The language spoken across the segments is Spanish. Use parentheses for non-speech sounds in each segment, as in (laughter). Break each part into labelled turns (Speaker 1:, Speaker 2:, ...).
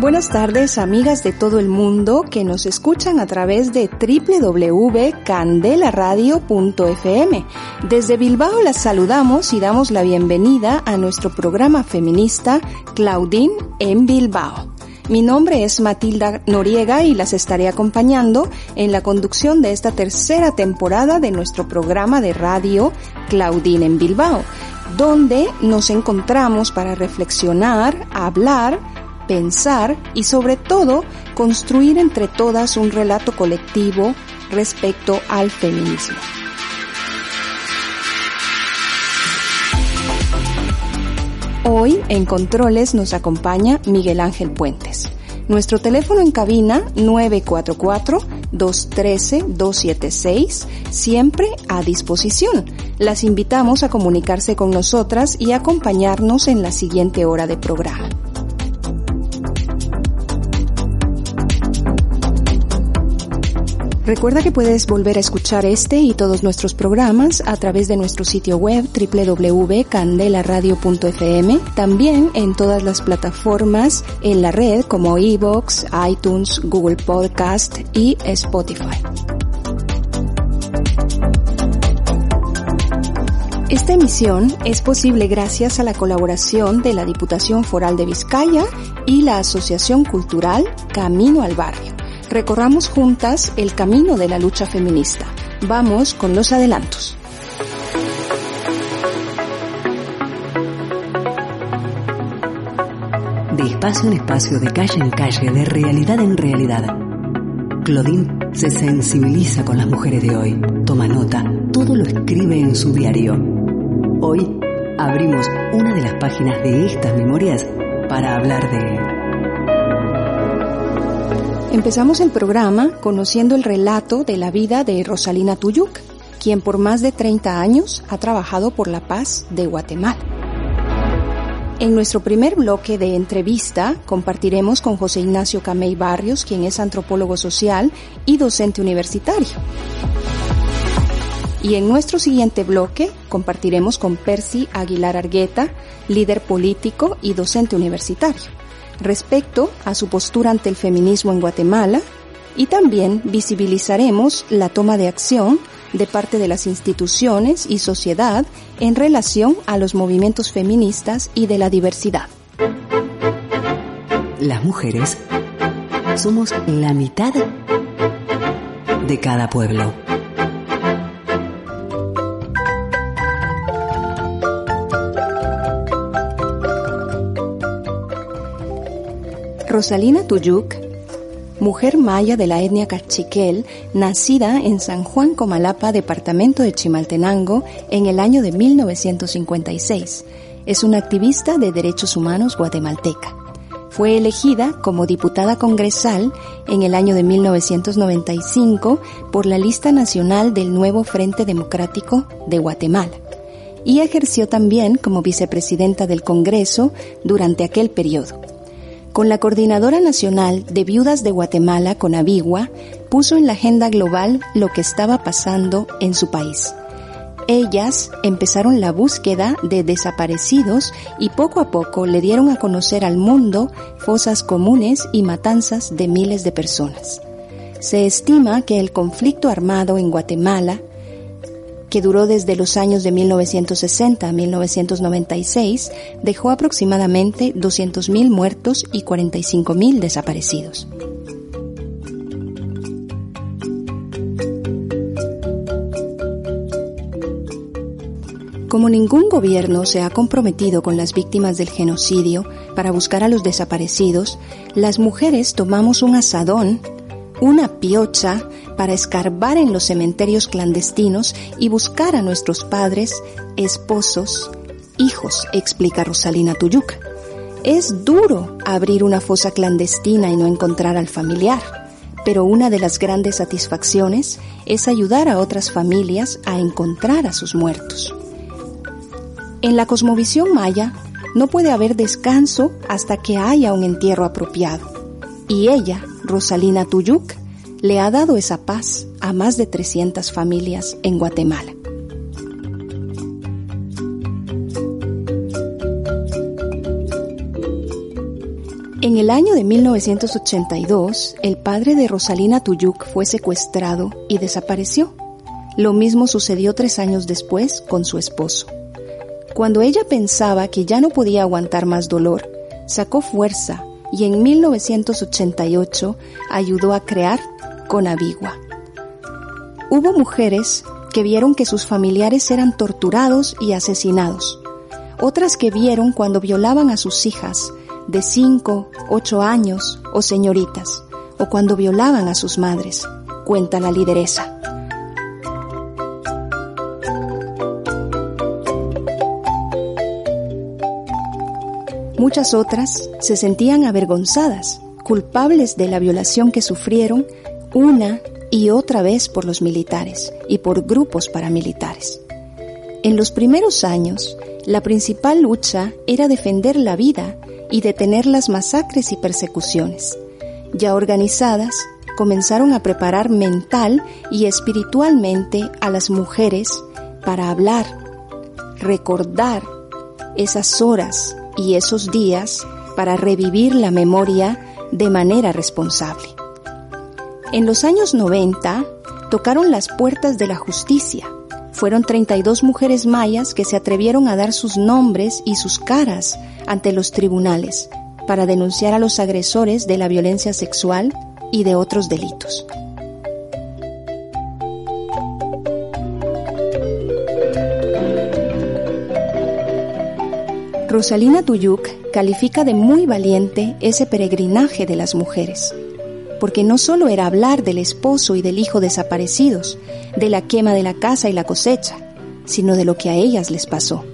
Speaker 1: Buenas tardes, amigas de todo el mundo que nos escuchan a través de www.candelaradio.fm. Desde Bilbao las saludamos y damos la bienvenida a nuestro programa feminista Claudine en Bilbao. Mi nombre es Matilda Noriega y las estaré acompañando en la conducción de esta tercera temporada de nuestro programa de radio Claudine en Bilbao, donde nos encontramos para reflexionar, hablar, pensar y sobre todo construir entre todas un relato colectivo respecto al feminismo. Hoy en Controles nos acompaña Miguel Ángel Puentes. Nuestro teléfono en cabina 944-213-276, siempre a disposición. Las invitamos a comunicarse con nosotras y acompañarnos en la siguiente hora de programa. Recuerda que puedes volver a escuchar este y todos nuestros programas a través de nuestro sitio web www.candelaradio.fm, también en todas las plataformas en la red como iVoox, iTunes, Google Podcast y Spotify. Esta emisión es posible gracias a la colaboración de la Diputación Foral de Vizcaya y la Asociación Cultural Camino al Barrio recorramos juntas el camino de la lucha feminista. Vamos con los adelantos.
Speaker 2: De espacio en espacio, de calle en calle, de realidad en realidad. Claudine se sensibiliza con las mujeres de hoy, toma nota, todo lo escribe en su diario. Hoy abrimos una de las páginas de estas memorias para hablar de
Speaker 1: Empezamos el programa conociendo el relato de la vida de Rosalina Tuyuk, quien por más de 30 años ha trabajado por la paz de Guatemala. En nuestro primer bloque de entrevista compartiremos con José Ignacio Camey Barrios, quien es antropólogo social y docente universitario. Y en nuestro siguiente bloque compartiremos con Percy Aguilar Argueta, líder político y docente universitario respecto a su postura ante el feminismo en Guatemala y también visibilizaremos la toma de acción de parte de las instituciones y sociedad en relación a los movimientos feministas y de la diversidad.
Speaker 2: Las mujeres somos la mitad de cada pueblo.
Speaker 1: Rosalina Tuyuk, mujer maya de la etnia cachiquel, nacida en San Juan Comalapa, departamento de Chimaltenango, en el año de 1956. Es una activista de derechos humanos guatemalteca. Fue elegida como diputada congresal en el año de 1995 por la lista nacional del nuevo Frente Democrático de Guatemala y ejerció también como vicepresidenta del Congreso durante aquel periodo con la Coordinadora Nacional de Viudas de Guatemala, con Conavigua, puso en la agenda global lo que estaba pasando en su país. Ellas empezaron la búsqueda de desaparecidos y poco a poco le dieron a conocer al mundo fosas comunes y matanzas de miles de personas. Se estima que el conflicto armado en Guatemala que duró desde los años de 1960 a 1996, dejó aproximadamente 200.000 muertos y 45.000 desaparecidos. Como ningún gobierno se ha comprometido con las víctimas del genocidio para buscar a los desaparecidos, las mujeres tomamos un asadón una piocha para escarbar en los cementerios clandestinos y buscar a nuestros padres, esposos, hijos, explica Rosalina Tuyuca. Es duro abrir una fosa clandestina y no encontrar al familiar, pero una de las grandes satisfacciones es ayudar a otras familias a encontrar a sus muertos. En la cosmovisión maya, no puede haber descanso hasta que haya un entierro apropiado. Y ella, Rosalina Tuyuk, le ha dado esa paz a más de 300 familias en Guatemala. En el año de 1982, el padre de Rosalina Tuyuk fue secuestrado y desapareció. Lo mismo sucedió tres años después con su esposo. Cuando ella pensaba que ya no podía aguantar más dolor, sacó fuerza y en 1988 ayudó a crear Conavigua. Hubo mujeres que vieron que sus familiares eran torturados y asesinados, otras que vieron cuando violaban a sus hijas, de 5, 8 años o señoritas, o cuando violaban a sus madres, cuenta la lideresa. Muchas otras se sentían avergonzadas, culpables de la violación que sufrieron una y otra vez por los militares y por grupos paramilitares. En los primeros años, la principal lucha era defender la vida y detener las masacres y persecuciones. Ya organizadas, comenzaron a preparar mental y espiritualmente a las mujeres para hablar, recordar esas horas y esos días para revivir la memoria de manera responsable. En los años 90 tocaron las puertas de la justicia. Fueron 32 mujeres mayas que se atrevieron a dar sus nombres y sus caras ante los tribunales para denunciar a los agresores de la violencia sexual y de otros delitos. Rosalina Tuyuk califica de muy valiente ese peregrinaje de las mujeres, porque no solo era hablar del esposo y del hijo desaparecidos, de la quema de la casa y la cosecha, sino de lo que a ellas les pasó.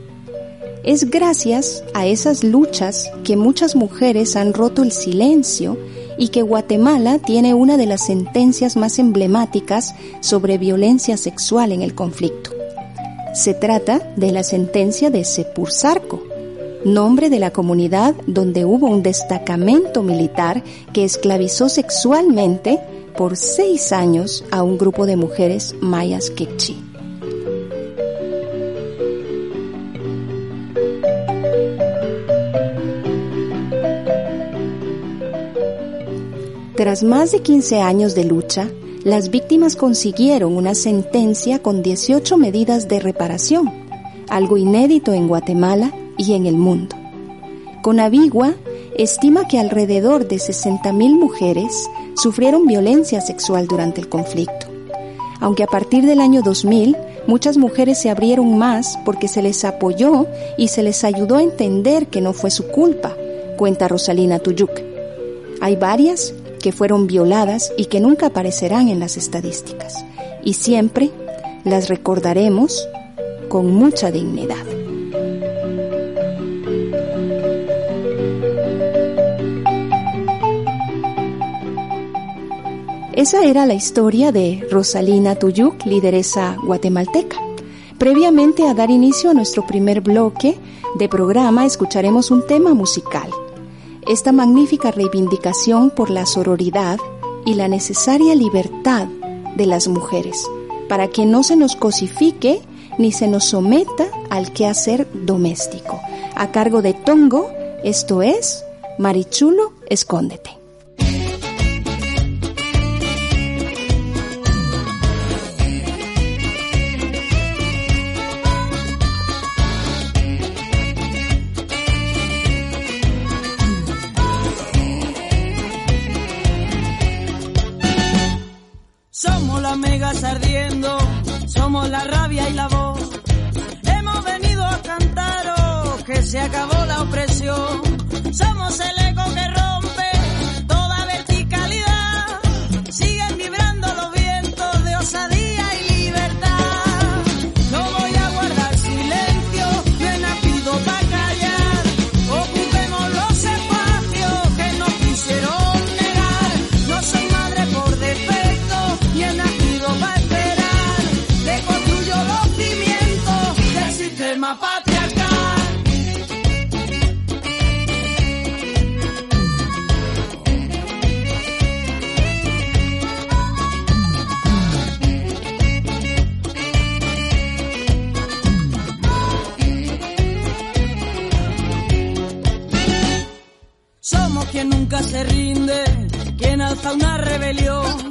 Speaker 1: Es gracias a esas luchas que muchas mujeres han roto el silencio y que Guatemala tiene una de las sentencias más emblemáticas sobre violencia sexual en el conflicto. Se trata de la sentencia de Sepursarco, nombre de la comunidad donde hubo un destacamento militar que esclavizó sexualmente por seis años a un grupo de mujeres mayas quechí. Tras más de 15 años de lucha, las víctimas consiguieron una sentencia con 18 medidas de reparación, algo inédito en Guatemala y en el mundo. Conavigua estima que alrededor de 60.000 mujeres sufrieron violencia sexual durante el conflicto. Aunque a partir del año 2000 muchas mujeres se abrieron más porque se les apoyó y se les ayudó a entender que no fue su culpa, cuenta Rosalina Tuyuk. Hay varias que fueron violadas y que nunca aparecerán en las estadísticas. Y siempre las recordaremos con mucha dignidad. Esa era la historia de Rosalina Tuyuk, lideresa guatemalteca. Previamente a dar inicio a nuestro primer bloque de programa, escucharemos un tema musical. Esta magnífica reivindicación por la sororidad y la necesaria libertad de las mujeres, para que no se nos cosifique ni se nos someta al quehacer doméstico. A cargo de Tongo, esto es Marichulo, escóndete.
Speaker 3: Ardiendo, somos la rabia y la voz. Hemos venido a cantar oh, que se acabó la opresión. Somos el nunca se rinde, quien alza una rebelión,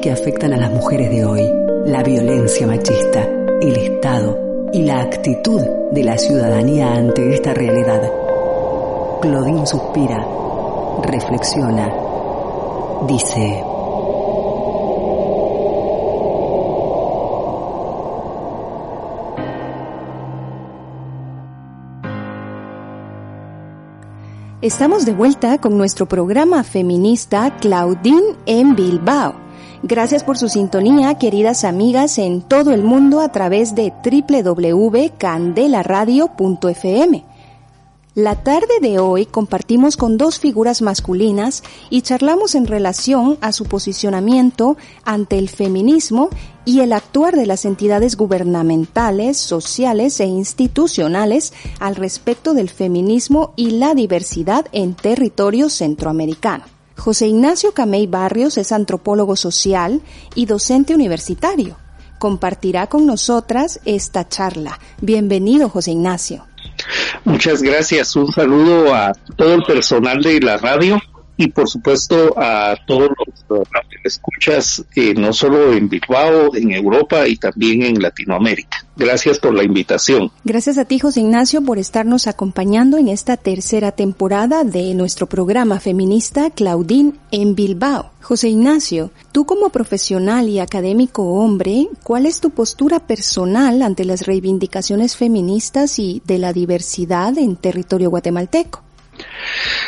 Speaker 3: que
Speaker 2: afectan a las mujeres de hoy, la violencia machista, el Estado y la actitud de la ciudadanía ante esta realidad. Claudine suspira, reflexiona, dice...
Speaker 1: Estamos de vuelta con nuestro programa feminista Claudine en Bilbao. Gracias por su sintonía, queridas amigas en todo el mundo a través de www.candelaradio.fm. La tarde de hoy compartimos con dos figuras masculinas y charlamos en relación a su posicionamiento ante el feminismo y el actuar de las entidades gubernamentales, sociales e institucionales al respecto del feminismo y la diversidad en territorio centroamericano. José Ignacio Camey Barrios es antropólogo social y docente universitario. Compartirá con nosotras esta charla. Bienvenido, José Ignacio.
Speaker 4: Muchas gracias. Un saludo a todo el personal de la radio y por supuesto a todos los escuchas, eh, no solo en Bilbao, en Europa y también en Latinoamérica. Gracias por la invitación.
Speaker 1: Gracias a ti, José Ignacio, por estarnos acompañando en esta tercera temporada de nuestro programa feminista Claudine en Bilbao. José Ignacio, tú como profesional y académico hombre, ¿cuál es tu postura personal ante las reivindicaciones feministas y de la diversidad en territorio guatemalteco?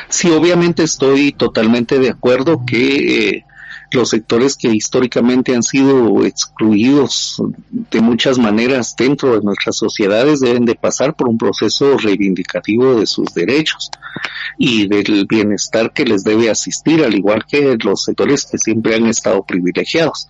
Speaker 4: Sí, obviamente estoy totalmente de acuerdo que eh, los sectores que históricamente han sido excluidos de muchas maneras dentro de nuestras sociedades deben de pasar por un proceso reivindicativo de sus derechos y del bienestar que les debe asistir, al igual que los sectores que siempre han estado privilegiados.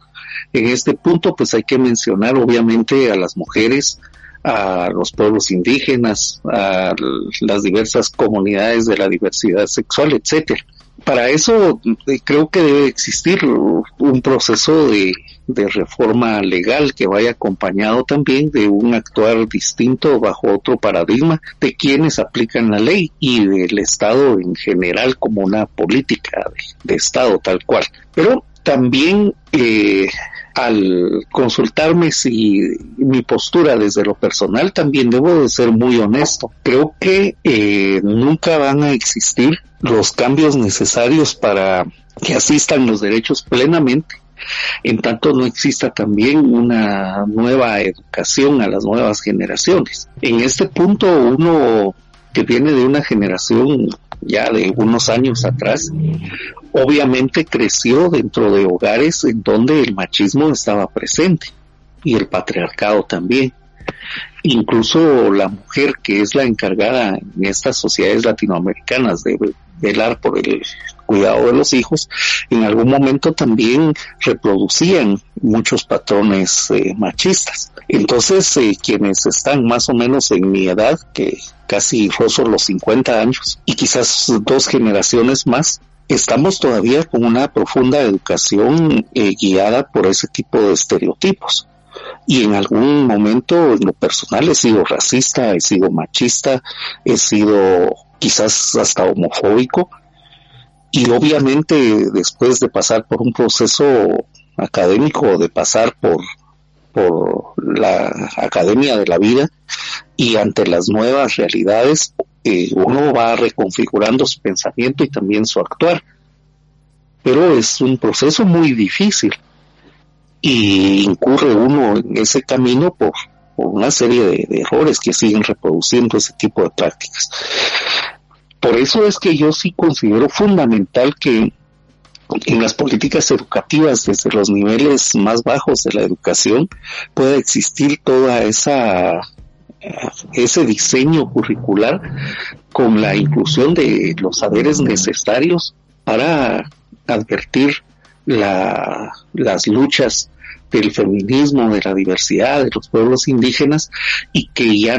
Speaker 4: En este punto, pues hay que mencionar obviamente a las mujeres, a los pueblos indígenas, a las diversas comunidades de la diversidad sexual, etcétera. Para eso eh, creo que debe existir un proceso de, de, reforma legal que vaya acompañado también de un actuar distinto bajo otro paradigma de quienes aplican la ley y del Estado en general como una política de, de Estado tal cual. Pero también eh, al consultarme si mi postura desde lo personal también debo de ser muy honesto. Creo que eh, nunca van a existir los cambios necesarios para que asistan los derechos plenamente en tanto no exista también una nueva educación a las nuevas generaciones. En este punto uno que viene de una generación ya de unos años atrás, obviamente creció dentro de hogares en donde el machismo estaba presente y el patriarcado también. Incluso la mujer que es la encargada en estas sociedades latinoamericanas de velar por el cuidado de los hijos, en algún momento también reproducían muchos patrones eh, machistas. Entonces, eh, quienes están más o menos en mi edad, que casi rozo los 50 años, y quizás dos generaciones más, estamos todavía con una profunda educación eh, guiada por ese tipo de estereotipos. Y en algún momento, en lo personal, he sido racista, he sido machista, he sido quizás hasta homofóbico. Y obviamente después de pasar por un proceso académico, de pasar por, por la academia de la vida y ante las nuevas realidades, eh, uno va reconfigurando su pensamiento y también su actuar. Pero es un proceso muy difícil y incurre uno en ese camino por, una serie de, errores que siguen reproduciendo ese tipo de prácticas. Por eso es que yo sí considero fundamental que en las políticas educativas desde los niveles más bajos de la educación pueda existir toda esa ese diseño curricular con la inclusión de los saberes necesarios para advertir la, las luchas del feminismo, de la diversidad, de los pueblos indígenas y que ya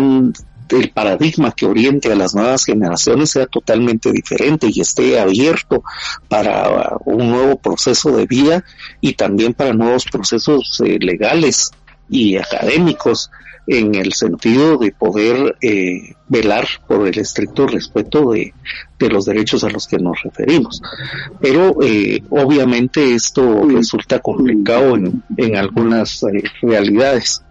Speaker 4: el paradigma que oriente a las nuevas generaciones sea totalmente diferente y esté abierto para un nuevo proceso de vida y también para nuevos procesos eh, legales y académicos en el sentido de poder eh, velar por el estricto respeto de, los derechos a los que nos referimos. Pero eh, obviamente esto resulta complicado en, en algunas eh, realidades.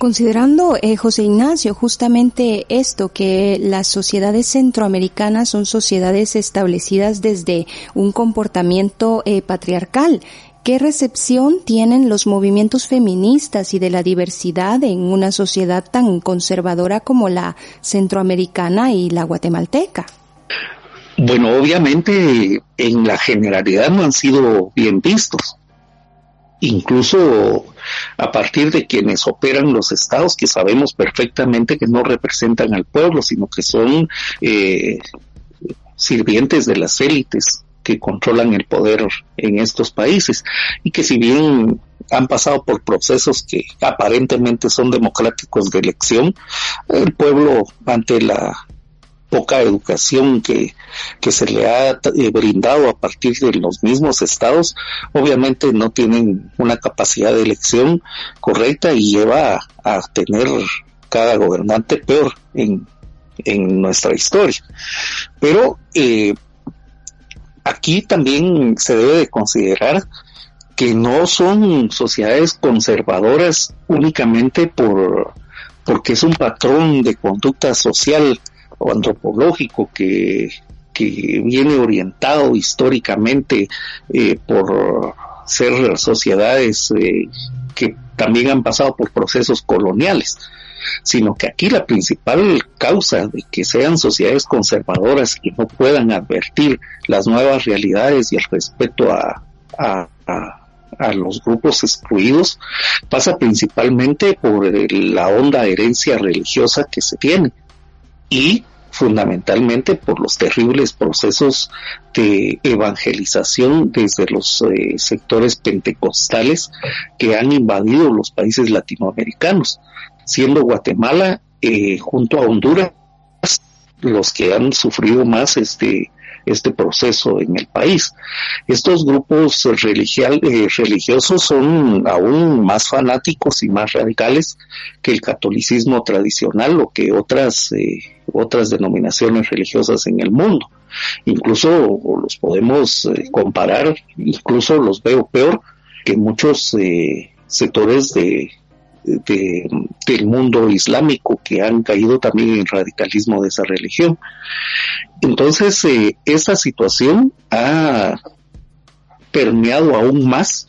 Speaker 1: Considerando, José Ignacio, justamente esto, que las sociedades centroamericanas son sociedades establecidas desde un comportamiento patriarcal, ¿Qué recepción tienen los movimientos feministas y de la diversidad en una sociedad tan conservadora como la centroamericana y la guatemalteca?
Speaker 4: Bueno, obviamente en la generalidad no han sido bien vistos. Incluso a partir de quienes operan los estados, que sabemos perfectamente que no representan al pueblo, sino que son eh, sirvientes de las élites que controlan el poder en estos países. Y que si bien han pasado por procesos que aparentemente son democráticos de elección, el pueblo ante la poca educación que, que se le ha eh, brindado a partir de los mismos estados, obviamente no tienen una capacidad de elección correcta y lleva a, tener cada gobernante peor en, en nuestra historia. Pero eh, aquí también se debe de considerar que no son sociedades conservadoras únicamente por porque es un patrón de conducta social o antropológico que, viene orientado históricamente eh, por ser sociedades eh, que también han pasado por procesos coloniales sino que aquí la principal causa de que sean sociedades conservadoras y no puedan advertir las nuevas realidades y el respeto a, a, los grupos excluidos pasa principalmente por la honda herencia religiosa que se tiene y fundamentalmente por los terribles procesos de evangelización desde los eh, sectores pentecostales que han invadido los países latinoamericanos siendo Guatemala eh, junto a Honduras los que han sufrido más este este proceso en el país. Estos grupos eh, religiosos son aún más fanáticos y más radicales que el catolicismo tradicional o que otras, eh, otras denominaciones religiosas en el mundo. Incluso los podemos comparar, incluso los veo peor que muchos sectores de del mundo islámico que han caído también en radicalismo de esa religión. Entonces, eh, esta situación ha permeado aún más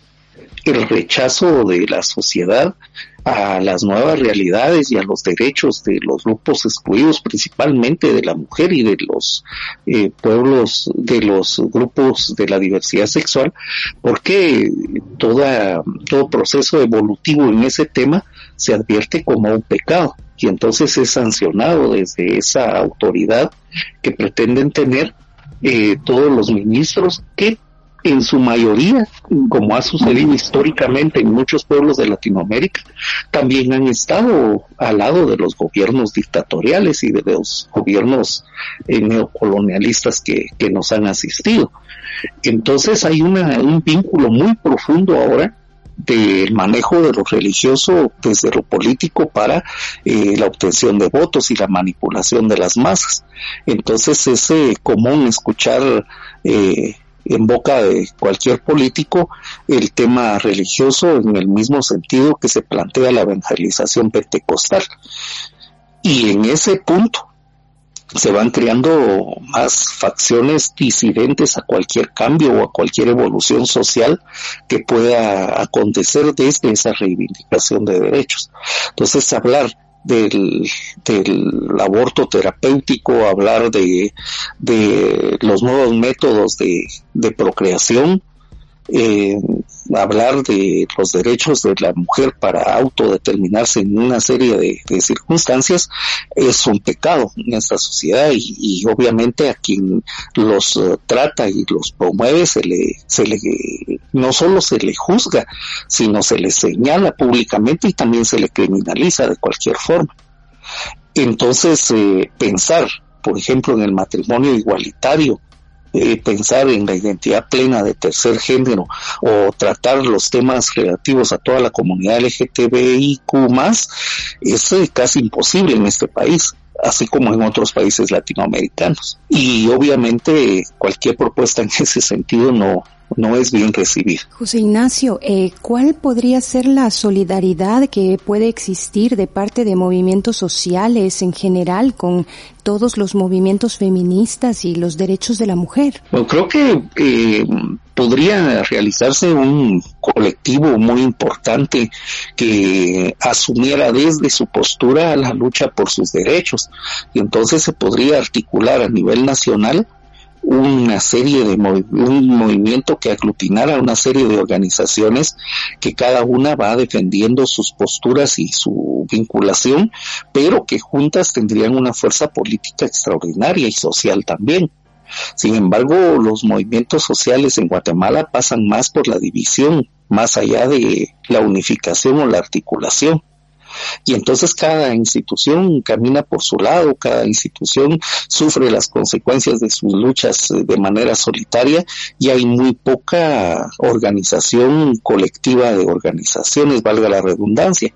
Speaker 4: el rechazo de la sociedad a las nuevas realidades y a los derechos de los grupos excluidos, principalmente de la mujer y de los eh, pueblos, de los grupos de la diversidad sexual, porque toda, todo proceso evolutivo en ese tema se advierte como un pecado y entonces es sancionado desde esa autoridad que pretenden tener eh, todos los ministros que en su mayoría, como ha sucedido históricamente en muchos pueblos de Latinoamérica, también han estado al lado de los gobiernos dictatoriales y de los gobiernos eh, neocolonialistas que, que, nos han asistido. Entonces hay una, un vínculo muy profundo ahora del manejo de lo religioso desde lo político para eh, la obtención de votos y la manipulación de las masas. Entonces es eh, común escuchar eh, en boca de cualquier político el tema religioso en el mismo sentido que se plantea la evangelización pentecostal. Y en ese punto se van creando más facciones disidentes a cualquier cambio o a cualquier evolución social que pueda acontecer desde esa reivindicación de derechos. Entonces, hablar del, del aborto terapéutico, hablar de, de los nuevos métodos de, de procreación, eh, hablar de los derechos de la mujer para autodeterminarse en una serie de, circunstancias es un pecado en esta sociedad y, obviamente a quien los eh, trata y los promueve se le, se le, no solo se le juzga, sino se le señala públicamente y también se le criminaliza de cualquier forma. Entonces, eh, pensar, por ejemplo, en el matrimonio igualitario, eh, pensar en la identidad plena de tercer género o tratar los temas relativos a toda la comunidad LGTBIQ más es casi imposible en este país así como en otros países latinoamericanos. Y obviamente cualquier propuesta en (laughs) ese sentido no, no es bien recibida.
Speaker 1: José Ignacio, eh, ¿cuál podría ser la solidaridad que puede existir de parte de movimientos sociales en general con todos los movimientos feministas y los derechos de la mujer?
Speaker 4: Bueno, creo que eh, podría realizarse un colectivo muy importante que asumiera desde su postura la lucha por sus derechos y entonces se podría articular a nivel nacional una serie de un movimiento que aglutinara una serie de organizaciones que cada una va defendiendo sus posturas y su vinculación, pero que juntas tendrían una fuerza política extraordinaria y social también. Sin embargo, los movimientos sociales en Guatemala pasan más por la división, más allá de la unificación o la articulación y entonces cada institución camina por su lado, cada institución sufre las consecuencias de sus luchas eh, de manera solitaria y hay muy poca organización colectiva de organizaciones, valga la redundancia.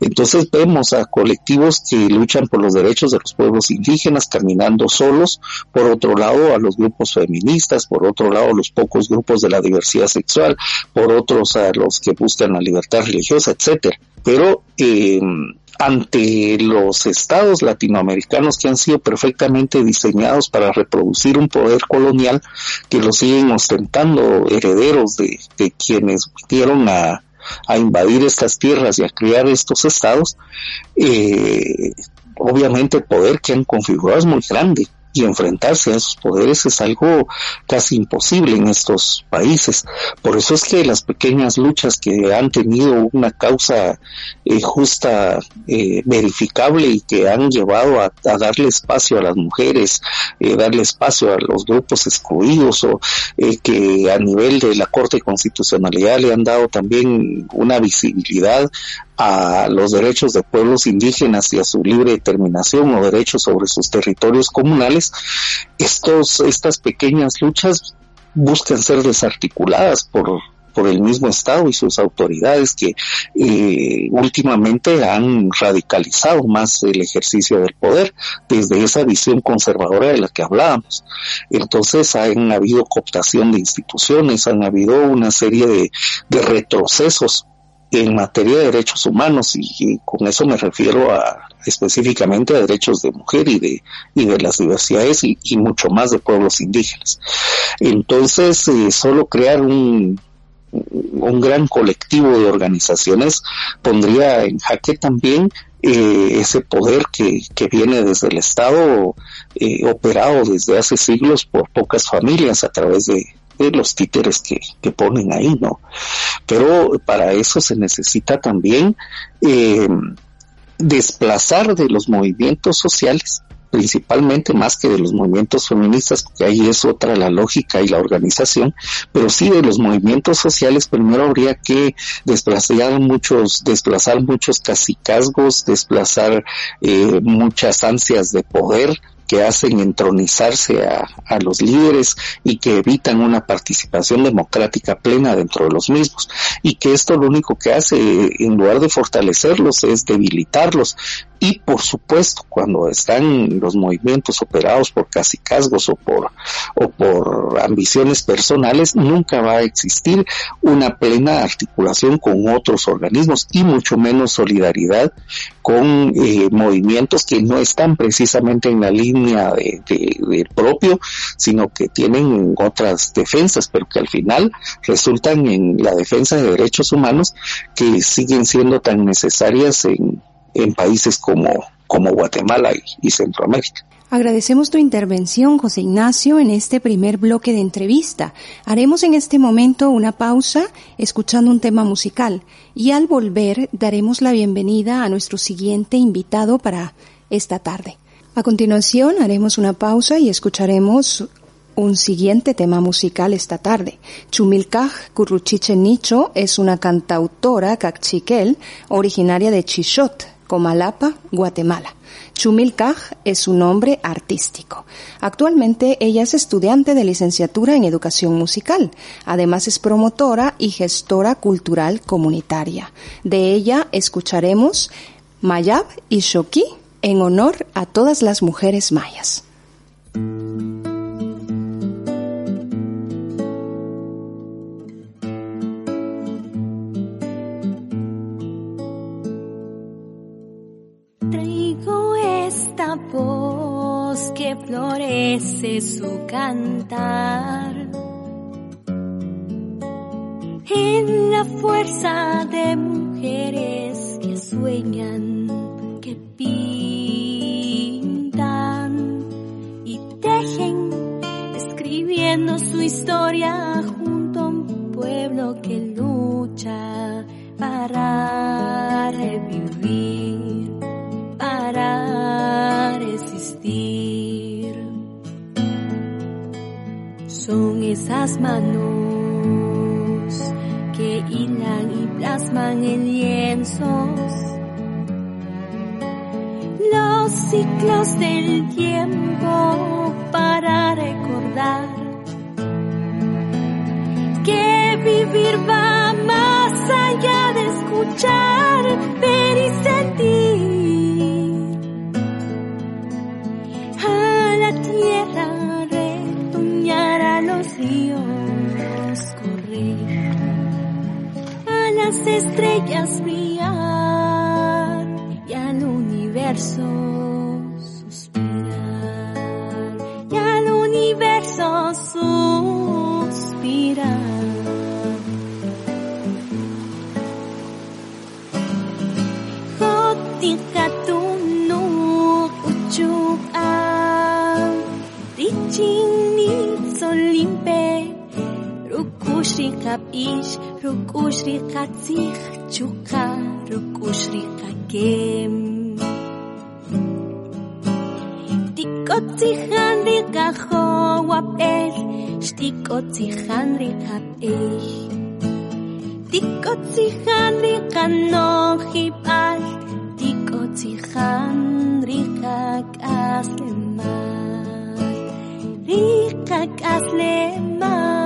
Speaker 4: Entonces vemos a colectivos que luchan por los derechos de los pueblos indígenas caminando solos, por otro lado a los grupos feministas, por otro lado a los pocos grupos de la diversidad sexual, por otros a los que buscan la libertad religiosa, etcétera pero eh, ante los estados latinoamericanos que han sido perfectamente diseñados para reproducir un poder colonial que lo siguen ostentando herederos de, quienes vinieron a, invadir estas tierras y a crear estos estados, eh, obviamente el poder que han configurado es muy grande y enfrentarse a esos poderes es algo casi imposible en estos países. Por eso es que las pequeñas luchas que han tenido una causa eh, justa, eh, verificable y que han llevado a, darle espacio a las mujeres, eh, darle espacio a los grupos excluidos o que a nivel de la Corte de Constitucionalidad le han dado también una visibilidad a los derechos de pueblos indígenas y a su libre determinación o derechos sobre sus territorios comunales, estos, estas pequeñas luchas buscan ser desarticuladas por, por el mismo Estado y sus autoridades que eh, últimamente han radicalizado más el ejercicio del poder desde esa visión conservadora de la que hablábamos. Entonces han habido cooptación de instituciones, han habido una serie de, de retrocesos en materia de derechos humanos y, con eso me refiero a específicamente a derechos de mujer y de, y de las diversidades y, mucho más de pueblos indígenas. Entonces, eh, solo crear un, un gran colectivo de organizaciones pondría en jaque también eh, ese poder que, que, viene desde el Estado eh, operado desde hace siglos por pocas familias a través de, de los títeres que, que, ponen ahí, ¿no? Pero para eso se necesita también eh, desplazar de los movimientos sociales principalmente más que de los movimientos feministas, porque ahí es otra la lógica y la organización, pero sí de los movimientos sociales, primero habría que desplazar muchos, desplazar muchos cacicazgos, desplazar eh, muchas ansias de poder, que hacen entronizarse a, a, los líderes y que evitan una participación democrática plena dentro de los mismos. Y que esto lo único que hace en lugar de fortalecerlos es debilitarlos. Y por supuesto cuando están los movimientos operados por casicazgos o por o por ambiciones personales nunca va a existir una plena articulación con otros organismos y mucho menos solidaridad con eh, movimientos que no están precisamente en la línea de, propio sino que tienen otras defensas pero que al final resultan en la defensa de derechos humanos que siguen siendo tan necesarias en en países como, como Guatemala y Centroamérica.
Speaker 1: Agradecemos tu intervención, José Ignacio, en este primer bloque de entrevista. Haremos en este momento una pausa escuchando un tema musical y al volver daremos la bienvenida a nuestro siguiente invitado para esta tarde. A continuación haremos una pausa y escucharemos un siguiente tema musical esta tarde. Chumilcaj Curruchiche Nicho es una cantautora cachiquel originaria de Chichot, Comalapa, Guatemala. Chumilcaj es su nombre artístico. Actualmente ella es estudiante de licenciatura en educación musical. Además es promotora y gestora cultural comunitaria. De ella escucharemos Mayab y Shoki en honor a todas las mujeres mayas.
Speaker 5: voz que florece su cantar. En la fuerza de mujeres que sueñan, su historia junto a un pueblo que lucha para revivir, para resistir. Son esas manos que hilan y plasman en lienzos los ciclos del tiempo para escuchar, ver y sentir. A la tierra retoñar, a los ríos correr, a las estrellas brillar y al universo Rukushika ish, rukushika tzich, chuka, rukushika kem. Tikotzihan rika hoap el, shtikotzihan rika el. Tikotzihan rika nohip al, tikotzihan rika kaslemal. Rika kaslemal.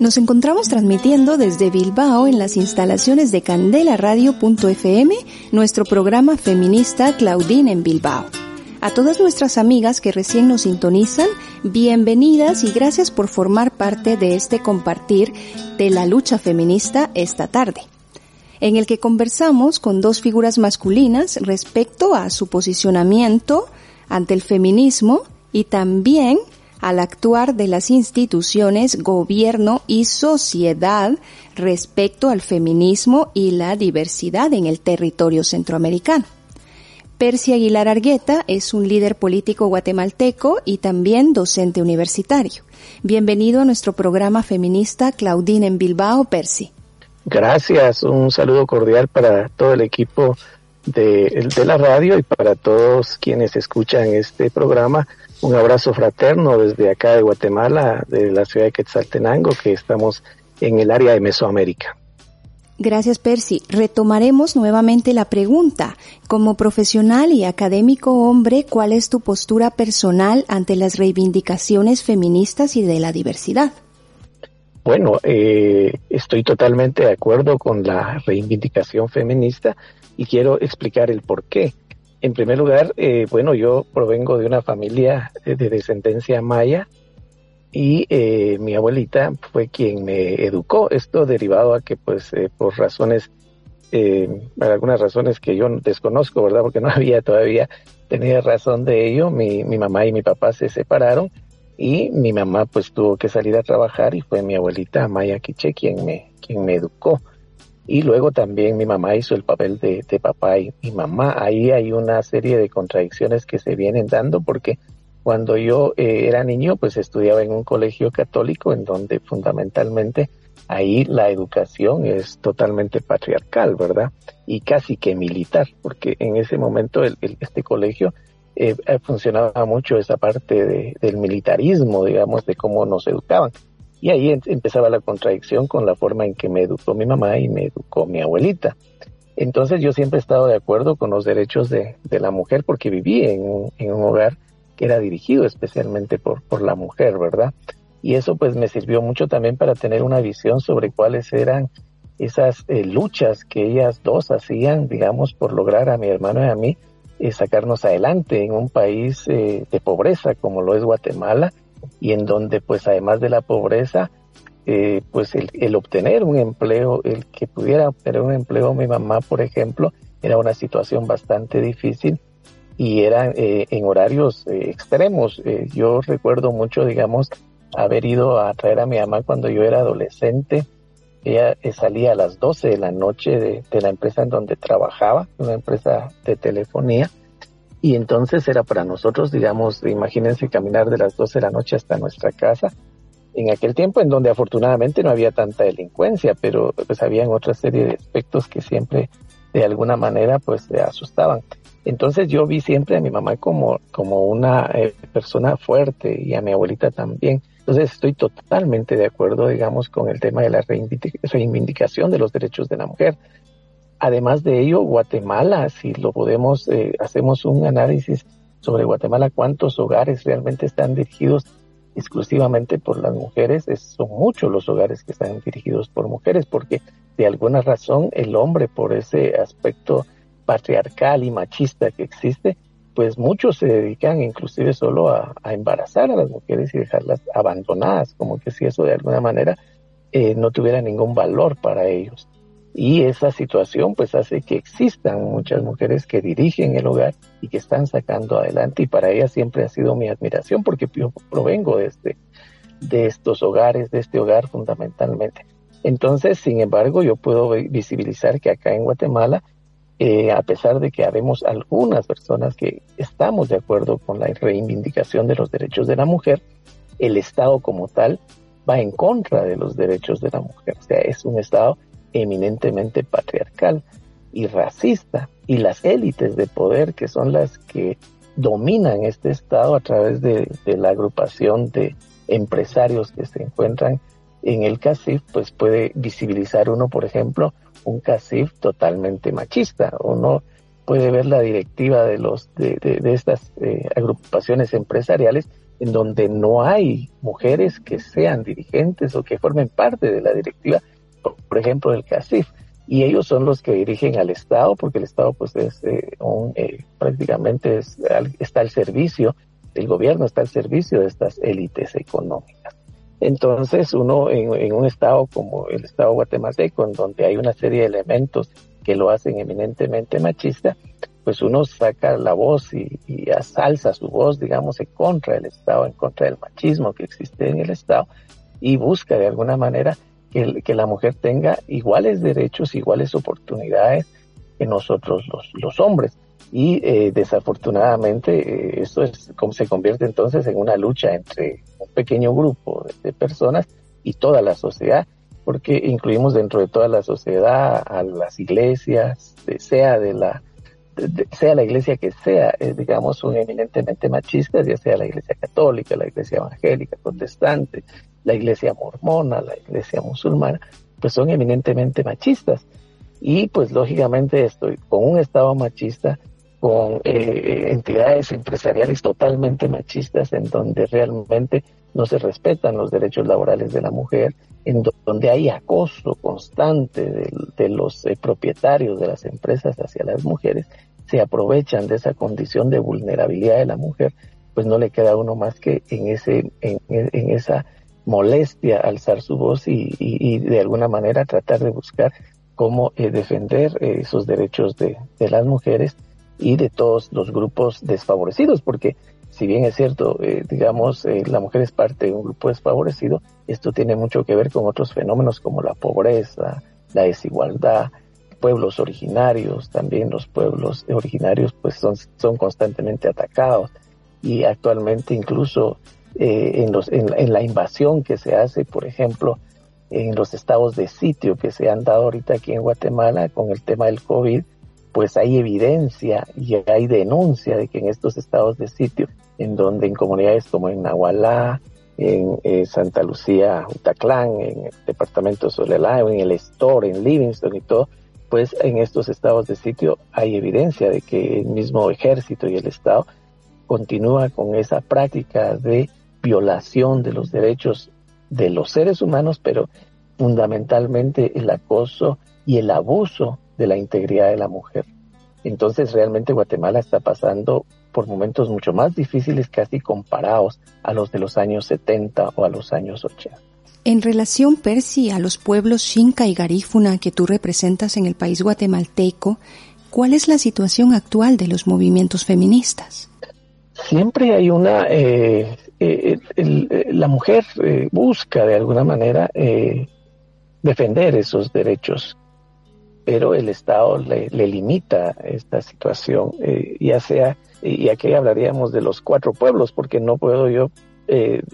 Speaker 1: Nos encontramos transmitiendo desde Bilbao en las instalaciones de candelaradio.fm nuestro programa feminista Claudine en Bilbao. A todas nuestras amigas que recién nos sintonizan, bienvenidas y gracias por formar parte de este compartir de la lucha feminista esta tarde, en el que conversamos con dos figuras masculinas respecto a su posicionamiento ante el feminismo y también al actuar de las instituciones, gobierno y sociedad respecto al feminismo y la diversidad en el territorio centroamericano. Percy Aguilar Argueta es un líder político guatemalteco y también docente universitario. Bienvenido a nuestro programa feminista Claudine en Bilbao, Percy.
Speaker 6: Gracias, un saludo cordial para todo el equipo de, de la radio y para todos quienes escuchan este programa un abrazo fraterno desde acá de Guatemala, de la ciudad de Quetzaltenango, que estamos en el área de Mesoamérica.
Speaker 1: Gracias, Percy. Retomaremos nuevamente la pregunta. Como profesional y académico hombre, ¿cuál es tu postura personal ante las reivindicaciones feministas y de la diversidad?
Speaker 6: Bueno, eh, estoy totalmente de acuerdo con la reivindicación feminista y quiero explicar el por qué. En primer lugar, eh, bueno, yo provengo de una familia de descendencia maya y eh, mi abuelita fue quien me educó. Esto derivado a que, pues, eh, por razones, por algunas razones que yo desconozco, ¿verdad? Porque no (laughs) había todavía tenido razón de ello, mi, mi mamá y mi papá se separaron y mi mamá pues tuvo que salir a trabajar y fue mi abuelita Maya Quiche quien me, quien me educó y luego también mi mamá hizo el papel de, papá y, mi mamá. Ahí hay una serie de contradicciones que se vienen dando porque cuando yo eh, era niño pues estudiaba en un colegio católico en donde fundamentalmente ahí la educación es totalmente patriarcal, ¿verdad? Y casi que militar, porque en ese momento el, este colegio eh, funcionaba mucho esa parte del militarismo, digamos, de cómo nos educaban. Y ahí empezaba la contradicción con la forma en que me educó mi mamá y me educó mi abuelita. Entonces yo siempre he estado de acuerdo con los derechos de, la mujer porque viví en un, hogar que era dirigido especialmente por, por la mujer, ¿verdad? Y eso pues me sirvió mucho también para tener una visión sobre cuáles eran esas eh, luchas que ellas dos hacían, digamos, por lograr a mi hermano y a mí eh, sacarnos adelante en un país eh, de pobreza como lo es Guatemala y en donde pues además de la pobreza, eh, pues el, obtener un empleo, el que pudiera obtener un empleo mi mamá, por ejemplo, era una situación bastante difícil y era eh, en horarios eh, extremos. yo recuerdo mucho, digamos, haber ido a traer a mi mamá cuando yo era adolescente. Ella salía a las 12 de la noche de la empresa en donde trabajaba, una empresa de telefonía, y entonces era para nosotros, digamos, imagínense caminar de las 12 de la noche hasta nuestra casa, en aquel tiempo en donde afortunadamente no había tanta delincuencia, pero pues habían otra serie de aspectos que siempre de alguna manera pues se asustaban. Entonces yo vi siempre a mi mamá como, como una eh, persona fuerte y a mi abuelita también. Entonces estoy totalmente de acuerdo, digamos, con el tema de la reivindicación de los derechos de la mujer. Además de ello, Guatemala, si lo podemos, eh, hacemos un análisis sobre Guatemala, cuántos hogares realmente están dirigidos exclusivamente por las mujeres, son muchos los hogares que están dirigidos por mujeres, porque de alguna razón el hombre, por ese aspecto patriarcal y machista que existe, pues muchos se dedican inclusive solo a, embarazar a las mujeres y dejarlas abandonadas, como que si eso de alguna manera eh, no tuviera ningún valor para ellos. Y esa situación pues hace que existan muchas mujeres que dirigen el hogar y que están sacando adelante y para ellas siempre ha sido mi admiración porque yo provengo de, este, de estos hogares, de este hogar fundamentalmente. Entonces, sin embargo, yo puedo visibilizar que acá en Guatemala, eh, a pesar de que habemos algunas personas que estamos de acuerdo con la reivindicación de los derechos de la mujer, el Estado como tal va en contra de los derechos de la mujer. O sea, es un Estado eminentemente patriarcal y racista y las élites de poder que son las que dominan este estado a través de, la agrupación de empresarios que se encuentran en el CACIF, pues puede visibilizar uno, por ejemplo, un CACIF totalmente machista. Uno puede ver la directiva de los de, estas eh, agrupaciones empresariales en donde no hay mujeres que sean dirigentes o que formen parte de la directiva por ejemplo, el CACIF. Y ellos son los que dirigen al Estado, porque el Estado pues es eh, un, eh, prácticamente está al servicio, el gobierno está al servicio de estas élites económicas. Entonces uno en, un Estado como el Estado guatemalteco, en donde hay una serie de elementos que lo hacen eminentemente machista, pues uno saca la voz y, y asalza su voz, digamos, en contra del Estado, en contra del machismo que existe en el Estado y busca de alguna manera que, la mujer tenga iguales derechos, iguales oportunidades que nosotros los, hombres. Y eh, desafortunadamente eh, esto es se convierte entonces en una lucha entre un pequeño grupo de, personas y toda la sociedad, porque incluimos dentro de toda la sociedad a las iglesias, sea de la sea la iglesia que sea, eh, digamos, son eminentemente machistas, ya sea la iglesia católica, la iglesia evangélica, protestante, la iglesia mormona, la iglesia musulmana, pues son eminentemente machistas. Y pues lógicamente estoy con un Estado machista, con eh, entidades empresariales totalmente machistas, en donde realmente no se respetan los derechos laborales de la mujer, en donde hay acoso constante de, los eh, propietarios de las empresas hacia las mujeres, se aprovechan de esa condición de vulnerabilidad de la mujer, pues no le queda uno más que en ese, en, en esa molestia alzar su voz y, de alguna manera tratar de buscar cómo eh, defender eh, esos derechos de, las mujeres y de todos los grupos desfavorecidos, porque si bien es cierto, eh, digamos, la mujer es parte de un grupo desfavorecido, esto tiene mucho que ver con otros fenómenos como la pobreza, la desigualdad, pueblos originarios, también los pueblos originarios pues son, son constantemente atacados y actualmente incluso eh, en, los, en, la invasión que se hace, por ejemplo, en los estados de sitio que se han dado ahorita aquí en Guatemala con el tema del COVID, pues hay evidencia y hay denuncia de que en estos estados de sitio, en donde en comunidades como en Nahualá, en eh, Santa Lucía, Utaclán, en el departamento de Solelá, en el Store, en Livingston y todo, pues en estos estados de sitio hay evidencia de que el mismo ejército y el Estado continúa con esa práctica de violación de los derechos de los seres humanos, pero fundamentalmente el acoso y el abuso de la integridad de la mujer. Entonces realmente Guatemala está pasando por momentos mucho más difíciles casi comparados a los de los años 70 o a los años 80.
Speaker 1: En relación, Percy, a los pueblos Xinca y Garífuna que tú representas en el país guatemalteco, ¿cuál es la situación actual de los movimientos feministas?
Speaker 6: Siempre hay una eh, eh, eh, la mujer eh, busca de alguna manera defender esos derechos, pero el Estado le, limita esta situación, ya sea, y aquí hablaríamos de los cuatro pueblos, porque no puedo yo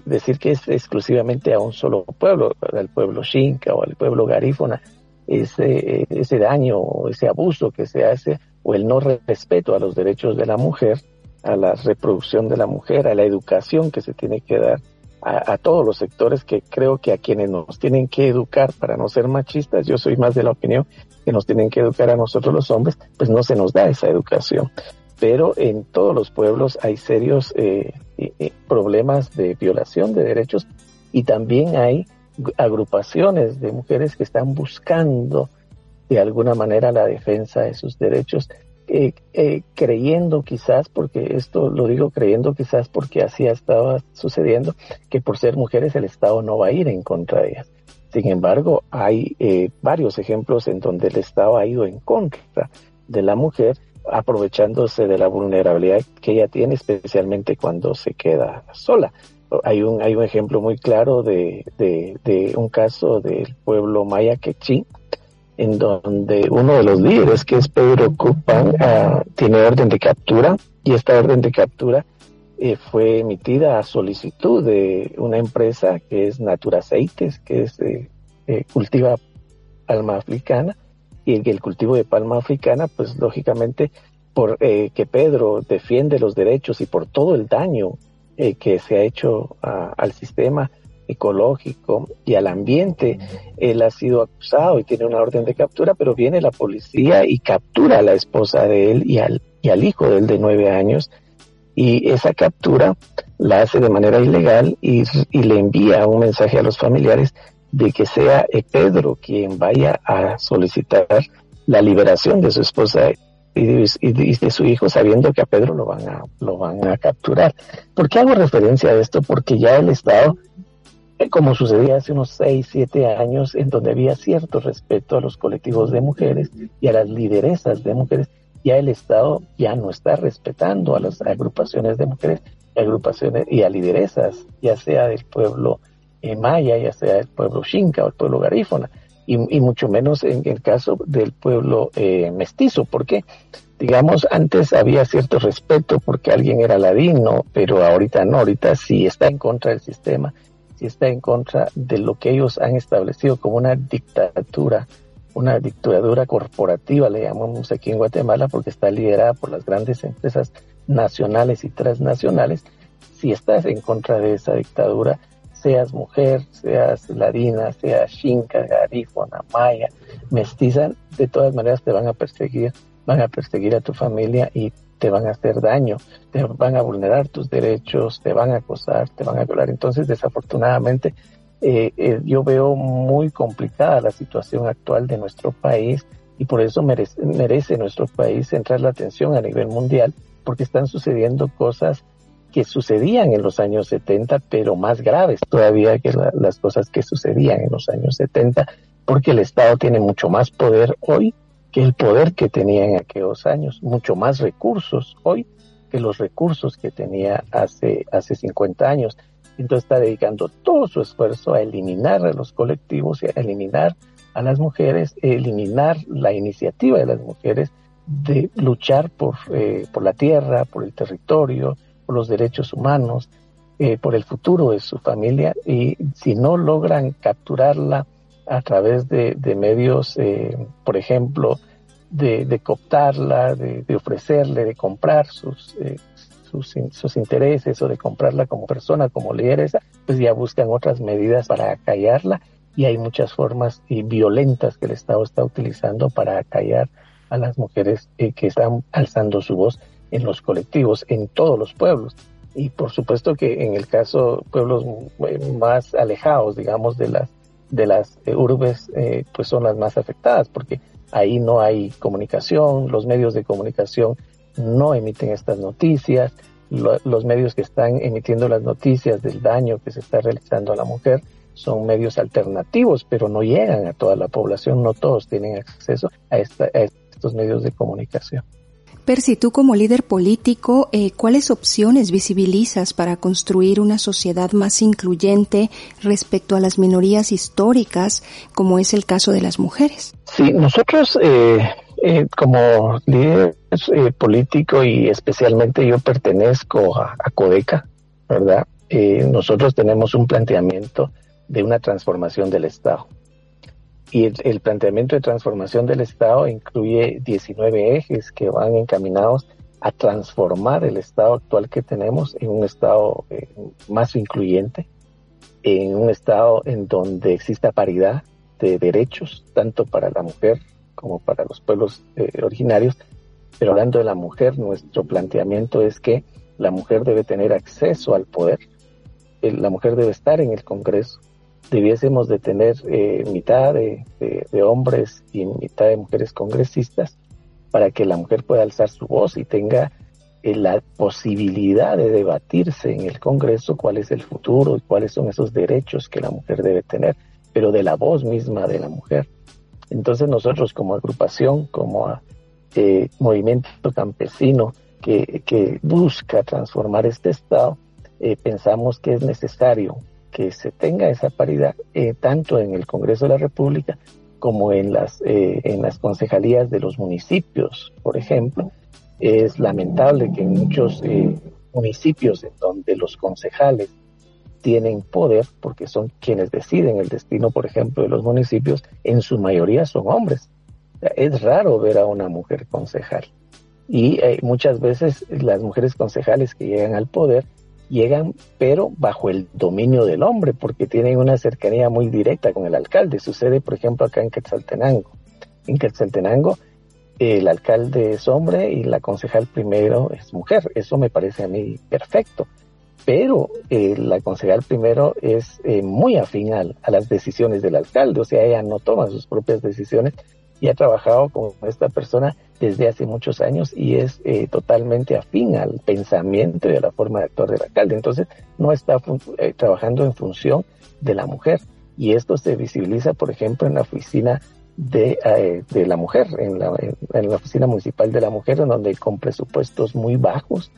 Speaker 6: decir que es exclusivamente a un solo pueblo, al pueblo Xinca o al pueblo Garífona, ese, ese daño o ese abuso que se hace o el no respeto a los derechos de la mujer, a la reproducción de la mujer, a la educación que se tiene que dar a, todos los sectores que creo que a quienes nos tienen que educar para no ser machistas, yo soy más de la opinión que nos tienen que educar a nosotros los hombres, pues no se nos da esa educación. pero en todos los pueblos hay serios eh, problemas de violación de derechos y también hay agrupaciones de mujeres que están buscando de alguna manera la defensa de sus derechos, eh, eh, creyendo quizás, porque esto lo digo creyendo quizás porque así estaba sucediendo, que por ser mujeres el Estado no va a ir en contra de ellas. Sin embargo, hay eh, varios ejemplos en donde el Estado ha ido en contra de la mujer, aprovechándose de la vulnerabilidad que ella tiene, especialmente cuando se queda sola. Hay un, hay un ejemplo muy claro de, de, un caso del pueblo maya quechí, en donde uno de los líderes, que es Pedro Cupán, ah, tiene orden de captura y esta orden de captura eh, fue emitida a solicitud de una empresa que es Natura Aceites, que es, eh, eh, cultiva palma africana y el cultivo de palma africana, pues lógicamente por que Pedro defiende los derechos y por todo el daño que se ha hecho al sistema ecológico y al ambiente. Él ha sido acusado y tiene una orden de captura, pero viene la policía y captura a la esposa de él y al, y al hijo de él de nueve años. Y esa captura la hace de manera ilegal y, y le envía un mensaje a los familiares de que sea Pedro quien vaya a solicitar la liberación de su esposa y de, su hijo sabiendo que a Pedro lo van a, lo van a capturar. ¿Por qué hago referencia a esto? Porque ya el Estado como sucedía hace unos 6, 7 años, en donde había cierto respeto a los colectivos de mujeres y a las lideresas de mujeres, ya el Estado ya no está respetando a las agrupaciones de mujeres agrupaciones y a lideresas, ya sea del pueblo eh, maya, ya sea del pueblo xinca o el pueblo garífona, y, mucho menos en el caso del pueblo eh, mestizo, porque digamos antes había cierto respeto porque alguien era ladino, pero ahorita no, ahorita sí está en contra del sistema si está en contra de lo que ellos han establecido como una dictadura, una dictadura corporativa, le llamamos aquí en Guatemala, porque está liderada por las grandes empresas nacionales y transnacionales, si estás en contra de esa dictadura, seas mujer, seas ladina, seas xinca, garífona, maya, mestiza, de todas maneras te van a perseguir, van a perseguir a tu familia y te van a hacer daño, te van a vulnerar tus derechos, te van a acosar, te van a violar. Entonces, desafortunadamente, eh, eh, yo veo muy complicada la situación actual de nuestro país y por eso merece, merece nuestro país centrar la atención a nivel mundial porque están sucediendo cosas que sucedían en los años 70, pero más graves todavía que las cosas que sucedían en los años 70, porque el Estado tiene mucho más poder hoy el poder que tenía en aquellos años, mucho más recursos hoy que los recursos que tenía hace, hace 50 años. Entonces está dedicando todo su esfuerzo a eliminar a los colectivos a eliminar a las mujeres, eliminar la iniciativa de las mujeres de luchar por, eh, por la tierra, por el territorio, por los derechos humanos, eh, por el futuro de su familia y si no logran capturarla a través de, medios, eh, por ejemplo, de, cooptarla, de, ofrecerle, de comprar sus, eh, sus, sus, intereses o de comprarla como persona, como lideresa, pues ya buscan otras medidas para acallarla y hay muchas formas y violentas que el Estado está utilizando para acallar a las mujeres eh, que están alzando su voz en los colectivos, en todos los pueblos. Y por supuesto que en el caso pueblos más alejados, digamos, de las de las eh, urbes eh, pues son las más afectadas porque ahí no hay comunicación, los medios de comunicación no emiten estas noticias, los medios que están emitiendo las noticias del daño que se está realizando a la mujer son medios alternativos, pero no llegan a toda la población, no todos tienen acceso a estos medios de comunicación.
Speaker 1: Percy, tú como líder político, eh, ¿cuáles opciones visibilizas para construir una sociedad más incluyente respecto a las minorías históricas, como es el caso de las mujeres?
Speaker 6: Sí, nosotros eh, eh, como líder político y especialmente yo pertenezco a, a Codeca, ¿verdad? nosotros tenemos un planteamiento de una transformación del Estado. Y el, planteamiento de transformación del Estado incluye 19 ejes que van encaminados a transformar el Estado actual que tenemos en un Estado eh, más incluyente, en un Estado en donde exista paridad de derechos, tanto para la mujer como para los pueblos eh, originarios, Pero hablando de la mujer, nuestro planteamiento es que la mujer debe tener acceso al poder, la mujer debe estar en el Congreso, debiésemos de tener eh, mitad de, hombres y mitad de mujeres congresistas para que la mujer pueda alzar su voz y tenga eh, la posibilidad de debatirse en el Congreso cuál es el futuro y cuáles son esos derechos que la mujer debe tener, pero de la voz misma de la mujer. Entonces nosotros como agrupación, como eh, movimiento campesino que, busca transformar este Estado, eh, pensamos que es necesario que se tenga esa paridad eh, tanto en el Congreso de la República como en las, eh, en las concejalías de los municipios, por ejemplo. Es lamentable que en muchos eh, municipios en donde los concejales tienen poder, porque son quienes deciden el destino, por ejemplo, de los municipios, en su mayoría son hombres. Es raro ver a una mujer concejal. Y muchas veces las mujeres concejales que llegan al poder llegan, pero bajo el dominio del hombre, porque tienen una cercanía muy directa con el alcalde. Sucede, por ejemplo, acá en Quetzaltenango. En Quetzaltenango, el alcalde es hombre y la concejal primero es mujer. Eso me parece a mí perfecto. Pero eh, la concejal primero es eh, muy afín a las decisiones del alcalde, o sea, ella no toma sus propias decisiones, y ha trabajado con esta persona desde hace muchos años y es eh, totalmente afín al pensamiento y a la forma de actuar del alcalde. Entonces, no está eh, trabajando en función de la mujer. Y esto se visibiliza, por ejemplo, en la oficina de, eh, de la mujer, en la, en la, oficina municipal de la mujer, en donde con presupuestos muy bajos,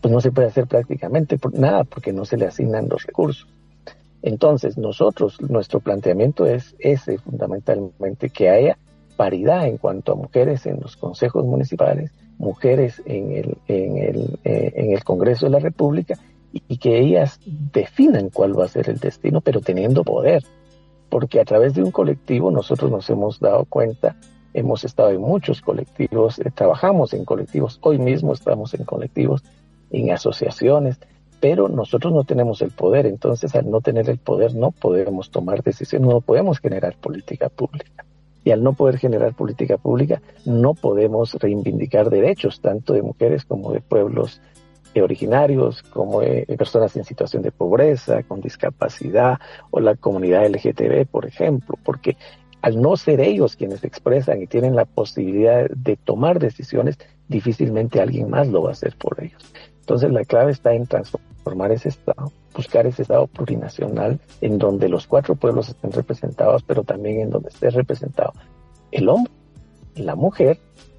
Speaker 6: pues no se puede hacer prácticamente nada porque no se le asignan los recursos. Entonces, nosotros, nuestro planteamiento es ese fundamentalmente, que haya paridad en cuanto a mujeres en los consejos municipales, mujeres en el, en el, eh, en el Congreso de la República y, que ellas definan cuál va a ser el destino, pero teniendo poder. Porque a través de un colectivo nosotros nos hemos dado cuenta, hemos estado en muchos colectivos, eh, trabajamos en colectivos, hoy mismo estamos en colectivos, en asociaciones, pero nosotros no tenemos el poder, entonces al no tener el poder no podemos tomar decisiones, no podemos generar política pública y al no poder generar política pública no podemos reivindicar derechos tanto de mujeres como de pueblos eh, originarios, como de personas en situación de pobreza, con discapacidad o la comunidad LGTB, por ejemplo, porque al no ser ellos quienes expresan y tienen la posibilidad de tomar decisiones, difícilmente alguien más lo va a hacer por ellos. Entonces la clave está en transformar ese Estado buscar ese Estado plurinacional en donde los cuatro pueblos estén representados, pero también en donde esté representado el hombre, la mujer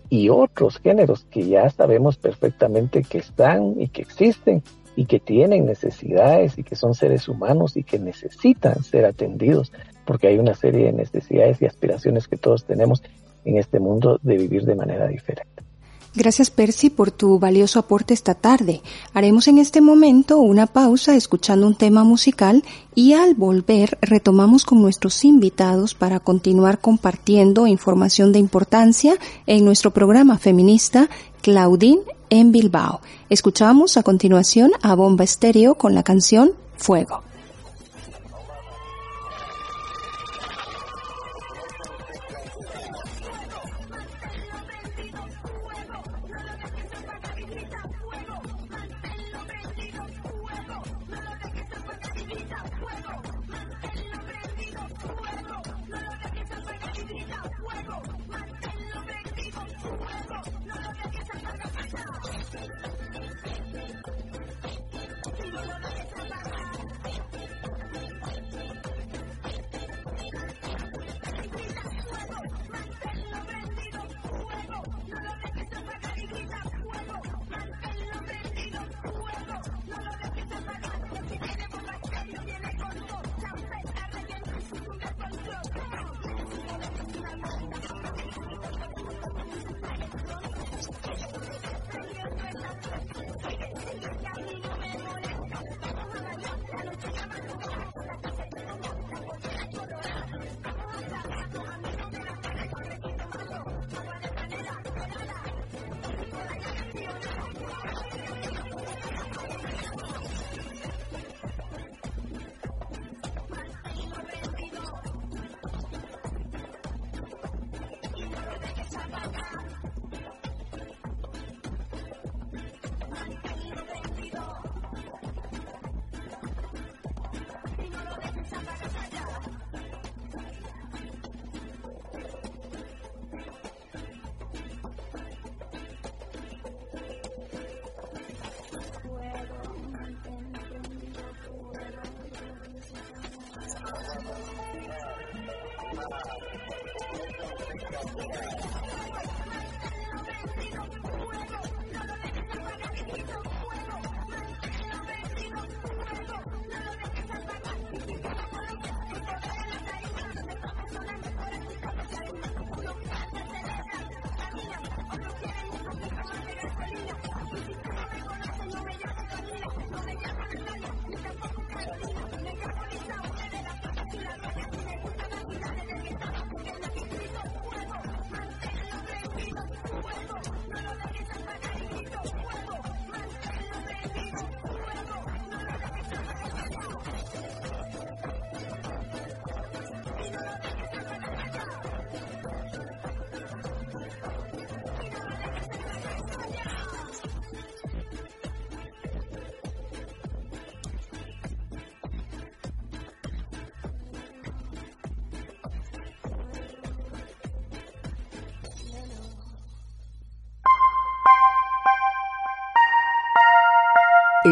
Speaker 6: y otros géneros que ya sabemos perfectamente que están y que existen y que tienen necesidades y que son seres humanos y que necesitan ser atendidos, porque hay una serie de necesidades y aspiraciones que todos tenemos en este mundo de vivir de manera diferente.
Speaker 1: Gracias Percy por tu valioso aporte esta tarde. Haremos en este momento una pausa escuchando un tema musical y al volver retomamos con nuestros invitados para continuar compartiendo información de importancia en nuestro programa feminista Claudine en Bilbao. Escuchamos a continuación a Bomba Estéreo con la canción Fuego.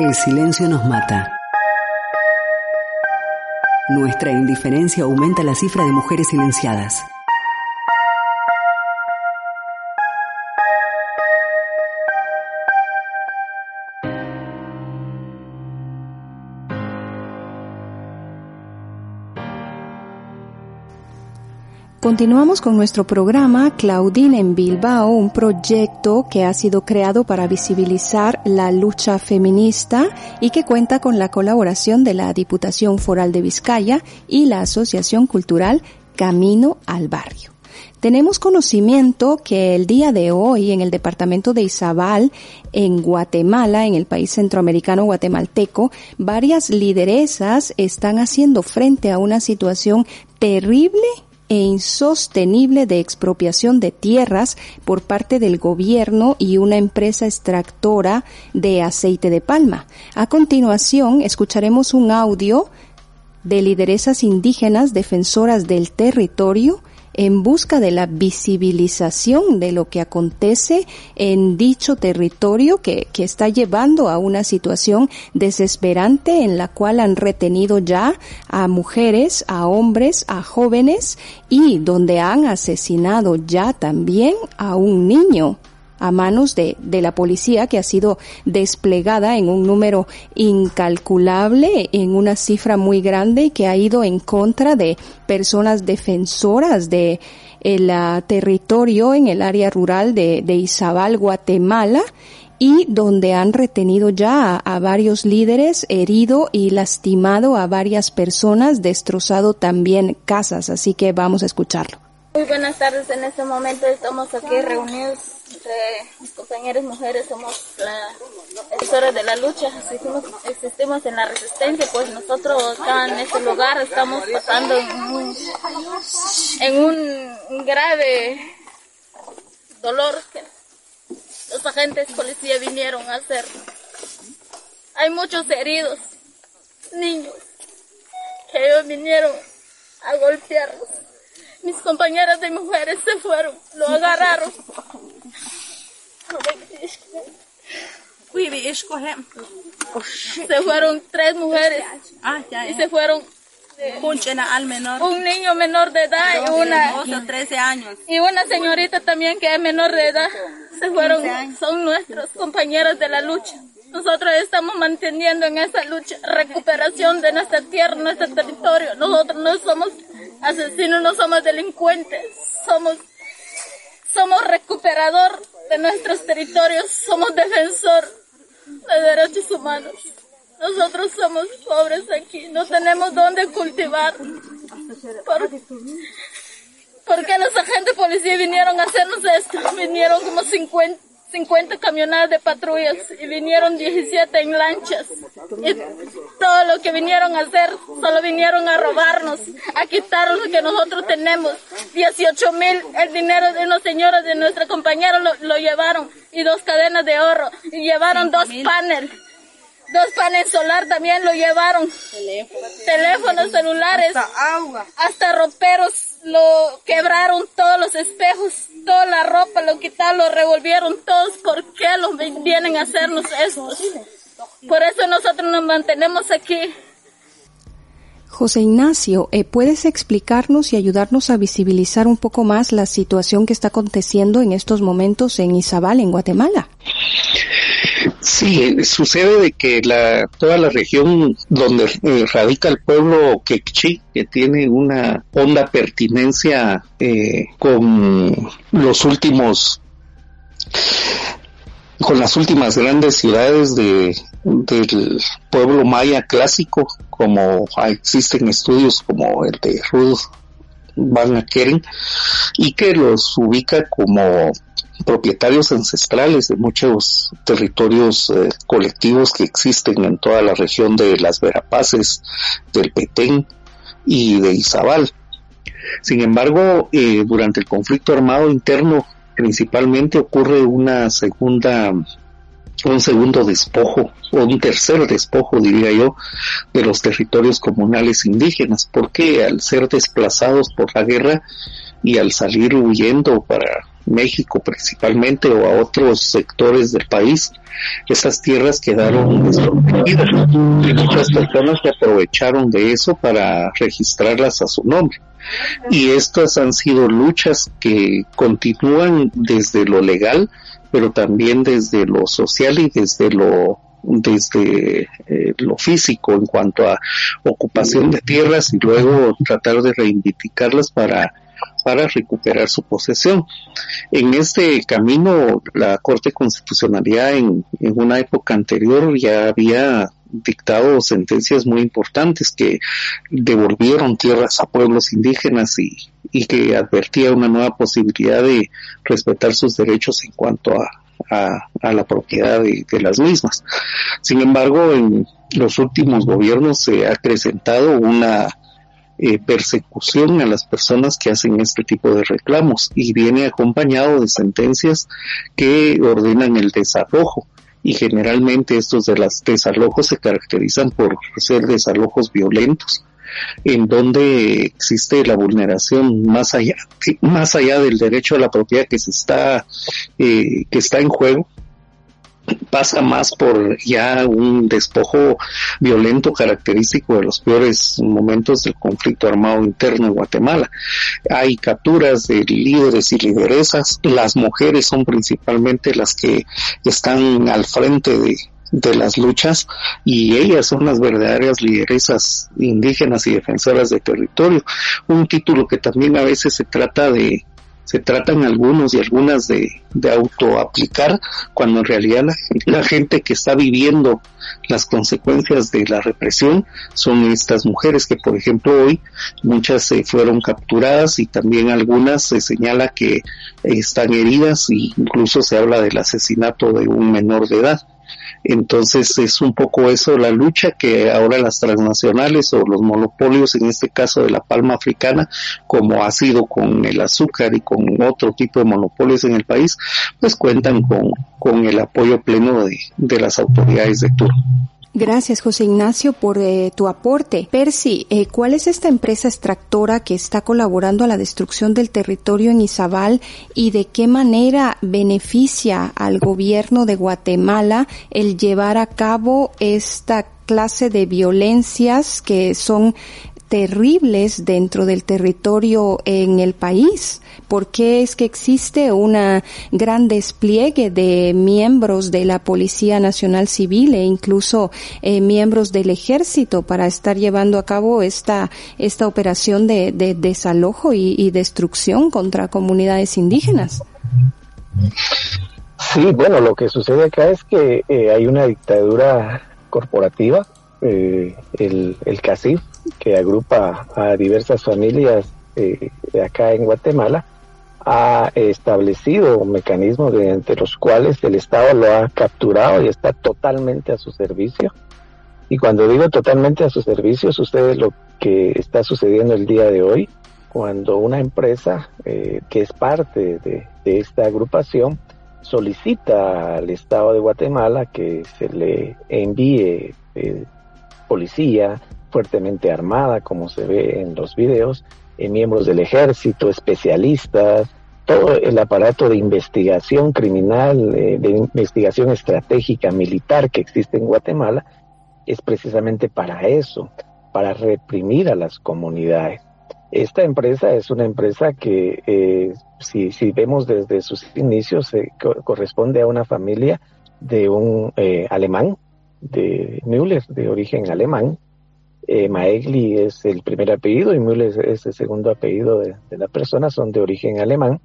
Speaker 2: El silencio nos mata. Nuestra indiferencia aumenta la cifra de mujeres silenciadas.
Speaker 1: Continuamos con nuestro programa Claudine en Bilbao, un proyecto que ha sido creado para visibilizar la lucha feminista y que cuenta con la colaboración de la Diputación Foral de Vizcaya y la Asociación Cultural Camino al Barrio. Tenemos conocimiento que el día de hoy en el departamento de Izabal, en Guatemala, en el país centroamericano guatemalteco, varias lideresas están haciendo frente a una situación terrible e insostenible de expropiación de tierras por parte del gobierno y una empresa extractora de aceite de palma. A continuación, escucharemos un audio de lideresas indígenas defensoras del territorio en busca de la visibilización de lo que acontece en dicho territorio que, que está llevando a una situación desesperante en la cual han retenido ya a mujeres, a hombres, a jóvenes y donde han asesinado ya también a un niño a manos de, de, la policía que ha sido desplegada en un número incalculable, en una cifra muy grande que ha ido en contra de personas defensoras de el uh, territorio en el área rural de, de Izabal, Guatemala, y donde han retenido ya a, a, varios líderes, herido y lastimado a varias personas, destrozado también casas. Así que vamos a escucharlo.
Speaker 7: Muy buenas tardes, en este momento estamos aquí reunidos mis compañeras mujeres, somos las de la lucha, existimos, existimos, en la resistencia, pues nosotros acá en este lugar estamos pasando en un, en un grave dolor que los agentes policía vinieron a hacer. Hay muchos heridos, niños, que ellos vinieron a golpearlos mis compañeras de mujeres se fueron, lo agarraron. Se fueron tres mujeres. Y se fueron un niño menor de edad y una
Speaker 8: 13 años.
Speaker 7: y una señorita también que es menor de edad. Se fueron son nuestras compañeras de la lucha. Nosotros estamos manteniendo en esa lucha recuperación de nuestra tierra, nuestro territorio. Nosotros no somos asesinos, no somos delincuentes, somos, somos recuperador de nuestros territorios, somos defensor de derechos humanos. Nosotros somos pobres aquí, no tenemos dónde cultivar. ¿Por, ¿Por qué los agentes policía vinieron a hacernos esto? Vinieron como 50 50 camionadas de patrullas y vinieron 17 en lanchas. Y todo lo que vinieron a hacer, solo vinieron a robarnos, a quitar lo que nosotros tenemos. 18 mil, el dinero de unos señores de nuestra compañera lo, lo llevaron y dos cadenas de oro y llevaron dos paneles. Dos paneles solar también lo llevaron. Teléfonos celulares.
Speaker 8: Hasta agua.
Speaker 7: Hasta roperos lo quebraron todos los espejos, toda la ropa, lo quitaron, lo revolvieron todos. ¿Por qué los vienen a hacernos esto? Por eso nosotros nos mantenemos aquí.
Speaker 1: José Ignacio, eh, ¿puedes explicarnos y ayudarnos a visibilizar un poco más la situación que está aconteciendo en estos momentos en Izabal, en Guatemala?
Speaker 4: Sí, sucede de que la, toda la región donde eh, radica el pueblo quechí, que tiene una honda pertinencia eh, con los últimos con las últimas grandes ciudades de, del pueblo maya clásico, como existen estudios como el de Ruth Van Akeren, y que los ubica como propietarios ancestrales de muchos territorios eh, colectivos que existen en toda la región de las Verapaces, del Petén y de Izabal. Sin embargo, eh, durante el conflicto armado interno principalmente ocurre una segunda un segundo despojo o un tercer despojo diría yo de los territorios comunales indígenas. Porque al ser desplazados por la guerra y al salir huyendo para México principalmente o a otros sectores del país, esas tierras quedaron desprotegidas. Y muchas personas se aprovecharon de eso para registrarlas a su nombre. Y estas han sido luchas que continúan desde lo legal, pero también desde lo social y desde lo desde eh, lo físico en cuanto a ocupación de tierras y luego tratar de reivindicarlas para para recuperar su posesión. En este camino, la Corte Constitucionalidad en, en una época anterior ya había dictado sentencias muy importantes que devolvieron tierras a pueblos indígenas y, y que advertía una nueva posibilidad de respetar sus derechos en cuanto a, a, la propiedad de, las mismas. Sin embargo, en los últimos gobiernos se ha acrecentado una eh, persecución a las personas que hacen este tipo de reclamos y viene acompañado de sentencias que ordenan el desalojo y generalmente estos de las desalojos se caracterizan por ser desalojos violentos en donde existe la vulneración más allá, más allá del derecho a la propiedad que se está, eh, que está en juego, pasa más por ya un despojo violento característico de los peores momentos del conflicto armado interno en Guatemala. Hay capturas de líderes y lideresas, las mujeres son principalmente las que están al frente de, de las luchas y ellas son las verdaderas lideresas indígenas y defensoras de territorio. Un título que también a veces se trata de, se tratan algunos y algunas de, de autoaplicar cuando en realidad la, gente que está viviendo las consecuencias de la represión son estas mujeres que por ejemplo hoy muchas se fueron capturadas y también algunas se señala que están heridas e incluso se habla del asesinato de un menor de edad. Entonces es un poco eso la lucha que ahora las transnacionales o los monopolios, en este caso de la palma africana, como ha sido con el azúcar y con otro tipo de monopolios en el país, pues cuentan con, con el apoyo pleno de, de las autoridades de turno.
Speaker 1: Gracias, José Ignacio, por eh, tu aporte. Percy, eh, ¿cuál es esta empresa extractora que está colaborando a la destrucción del territorio en Izabal y de qué manera beneficia al gobierno de Guatemala el llevar a cabo esta clase de violencias que son terribles dentro del territorio en el país? ¿Por qué es que existe una gran despliegue de miembros de la Policía Nacional Civil e incluso eh, miembros del Ejército para estar llevando a cabo esta, esta operación de, desalojo y, destrucción contra comunidades indígenas?
Speaker 6: Sí, bueno, lo que sucede acá es que eh, hay una dictadura corporativa, eh, el, el CACIF, que agrupa a diversas familias eh, acá en Guatemala, ha establecido mecanismos mediante los cuales el Estado lo ha capturado y está totalmente a su servicio. Y cuando digo totalmente a su servicio, sucede lo que está sucediendo el día de hoy, cuando una empresa eh, que es parte de, esta agrupación solicita al Estado de Guatemala que se le envíe eh, policía, fuertemente armada, como se ve en los videos, eh, miembros del ejército, especialistas, todo el aparato de investigación criminal, eh, de investigación estratégica militar que existe en Guatemala, es precisamente para eso, para reprimir a las comunidades. Esta empresa es una empresa que, eh, si, si, vemos desde sus inicios, corresponde a una familia de un alemán, de Müller, de origen alemán, eh, Maegli es el primer apellido y Müller es el segundo apellido de, la persona, son de origen alemán.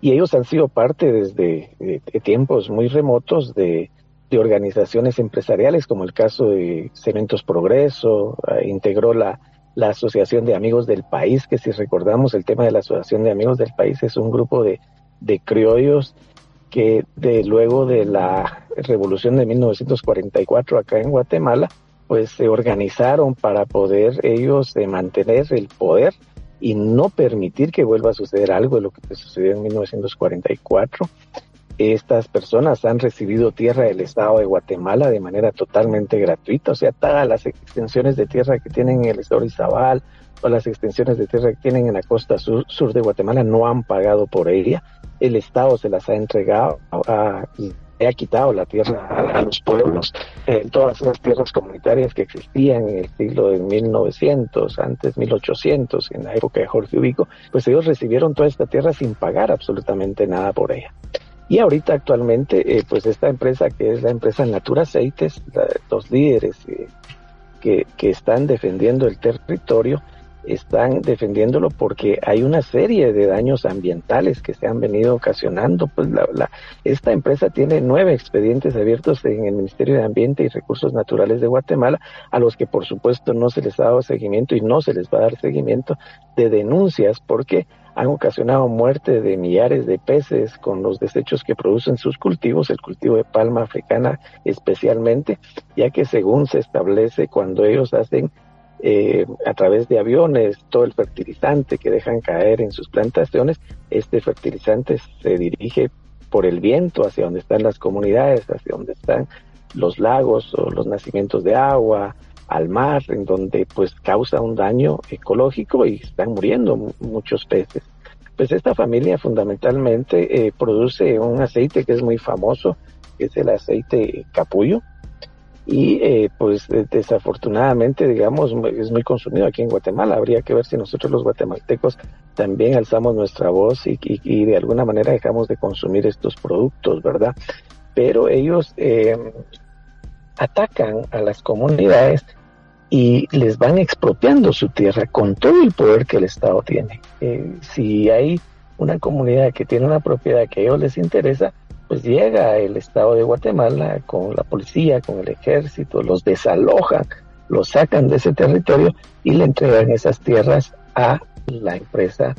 Speaker 6: Y ellos han sido parte desde tiempos muy remotos de, organizaciones empresariales, como el caso de Cementos Progreso, eh, integró la, la Asociación de Amigos del País, que si recordamos el tema de la Asociación de Amigos del País es un grupo de, de criollos que de luego de la revolución de 1944 acá en Guatemala, pues se organizaron para poder ellos mantener el poder y no permitir que vuelva a suceder algo de lo que sucedió en 1944. estas personas han recibido tierra del Estado de Guatemala de manera totalmente gratuita, o sea, todas las extensiones de tierra que tienen en el Estado de Izabal o las extensiones de tierra que tienen en la costa sur, sur de Guatemala no han pagado por ella. El Estado se las ha entregado a, ha quitado la tierra a, los pueblos, eh, todas esas tierras comunitarias que existían en el siglo de 1900, antes 1800, en la época de Jorge Ubico, pues ellos recibieron toda esta tierra sin pagar absolutamente nada por ella. Y ahorita actualmente, eh, pues esta empresa que es la empresa Natura Aceites, los líderes eh, que, que están defendiendo el territorio, están defendiéndolo porque hay una serie de daños ambientales que se han venido ocasionando. Pues la, esta empresa tiene nueve expedientes abiertos en el Ministerio de Ambiente y Recursos Naturales de Guatemala, a los que por supuesto no se les ha dado seguimiento y no se les va a dar seguimiento de denuncias porque han ocasionado muerte de millares de peces con los desechos que producen sus cultivos, el cultivo de palma africana especialmente, ya que según se establece cuando ellos hacen eh, a través de aviones todo el fertilizante que dejan caer en sus plantaciones, este fertilizante se dirige por el viento hacia donde están las comunidades, hacia donde están los lagos o los nacimientos de agua, al mar, en donde pues causa un daño ecológico y están muriendo muchos peces. Pues esta familia fundamentalmente eh, produce un aceite que es muy famoso, es el aceite capullo, y eh, pues desafortunadamente digamos es muy consumido aquí en Guatemala. Habría que ver si nosotros los guatemaltecos también alzamos nuestra voz y, y, de alguna manera dejamos de consumir estos productos verdad pero ellos eh, atacan a las comunidades y les van expropiando su tierra con todo el poder que el Estado tiene. Eh, si hay una comunidad que tiene una propiedad que a ellos les interesa pues llega el Estado de Guatemala con la policía, con el ejército, los desalojan, los sacan de ese territorio y le entregan esas tierras a la empresa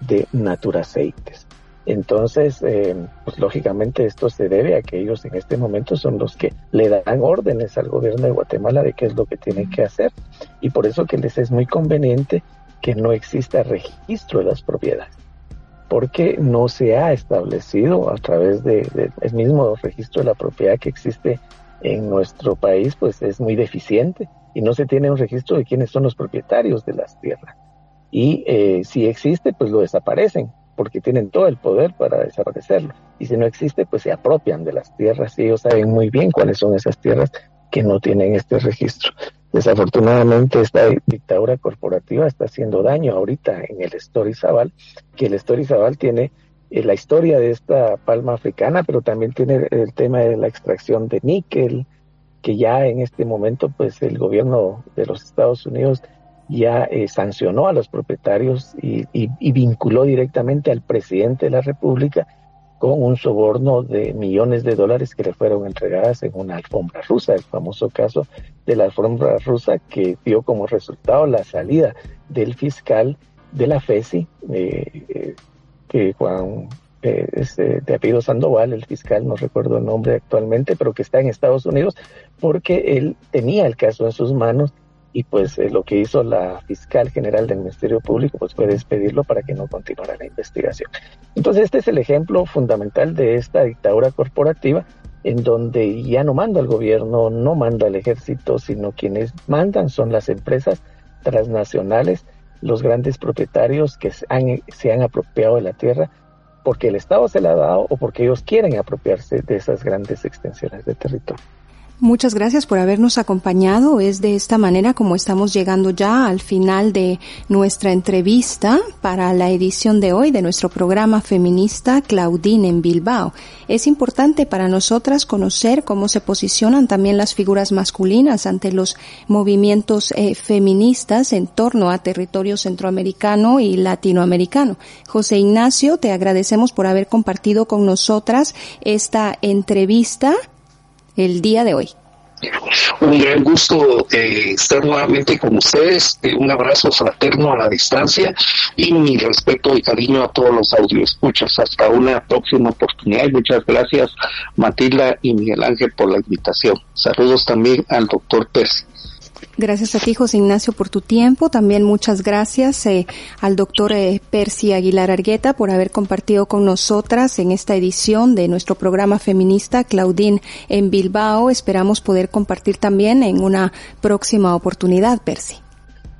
Speaker 6: de Naturaceites. Entonces, eh, pues lógicamente esto se debe a que ellos en este momento son los que le dan órdenes al gobierno de Guatemala de qué es lo que tienen que hacer. Y por eso que les es muy conveniente que no exista registro de las propiedades porque no se ha establecido a través del de, mismo registro de la propiedad que existe en nuestro país, pues es muy deficiente y no se tiene un registro de quiénes son los propietarios de las tierras. Y eh, si existe, pues lo desaparecen, porque tienen todo el poder para desaparecerlo. Y si no existe, pues se apropian de las tierras y ellos saben muy bien cuáles son esas tierras que no tienen este registro. Desafortunadamente esta dictadura corporativa está haciendo daño ahorita en el Storizabal, que el Storizabal tiene eh, la historia de esta palma africana, pero también tiene el tema de la extracción de níquel, que ya en este momento pues el gobierno de los Estados Unidos ya eh, sancionó a los propietarios y, y vinculó directamente al presidente de la República con un soborno de millones de dólares que le fueron entregadas en una alfombra rusa, el famoso caso de la alfombra rusa que dio como resultado la salida del fiscal de la FESI, eh, eh, que Juan eh, de apellido Sandoval, el fiscal, no recuerdo el nombre actualmente, pero que está en Estados Unidos, porque él tenía el caso en sus manos y pues eh, lo que hizo la fiscal general del Ministerio Público pues fue despedirlo para que no continuara la investigación. Entonces este es el ejemplo fundamental de esta dictadura corporativa en donde ya no manda el gobierno, no manda el ejército, sino quienes mandan son las empresas transnacionales, los grandes propietarios que se han, se han apropiado de la tierra porque el Estado se la ha dado o porque ellos quieren apropiarse de esas grandes extensiones de territorio.
Speaker 1: Muchas gracias por habernos acompañado. Es de esta manera como estamos llegando ya al final de nuestra entrevista para la edición de hoy de nuestro programa feminista Claudine en Bilbao. Es importante para nosotras conocer cómo se posicionan también las figuras masculinas ante los movimientos eh, feministas en torno a territorio centroamericano y latinoamericano. José Ignacio, te agradecemos por haber compartido con nosotras esta entrevista el día de hoy.
Speaker 4: Un gran gusto eh, estar nuevamente con ustedes. Eh, un abrazo fraterno a la distancia y mi respeto y cariño a todos los escuchas Hasta una próxima oportunidad. muchas gracias, Matilda y Miguel Ángel, por la invitación. Saludos también al doctor Percy.
Speaker 5: Gracias a ti, José Ignacio, por tu tiempo. También muchas gracias eh, al doctor eh, Percy Aguilar Argueta por haber compartido con nosotras en esta edición de nuestro programa feminista Claudine en Bilbao. Esperamos poder compartir también en una próxima oportunidad, Percy.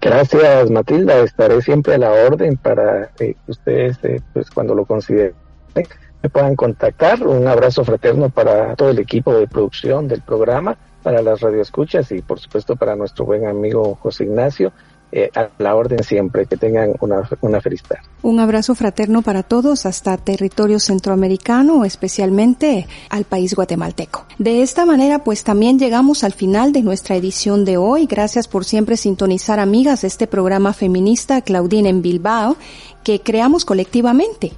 Speaker 6: Gracias, Matilda. Estaré siempre a la orden para que ustedes, eh, pues cuando lo consideren, me puedan contactar. Un abrazo fraterno para todo el equipo de producción del programa para las radioescuchas y por supuesto para nuestro buen amigo José Ignacio. Eh, a la orden siempre, que tengan una, una feliz tarde.
Speaker 5: Un abrazo fraterno para todos hasta territorio centroamericano, especialmente al país guatemalteco. De esta manera, pues también llegamos al final de nuestra edición de hoy. Gracias por siempre sintonizar, amigas, este programa feminista Claudine en Bilbao, que creamos colectivamente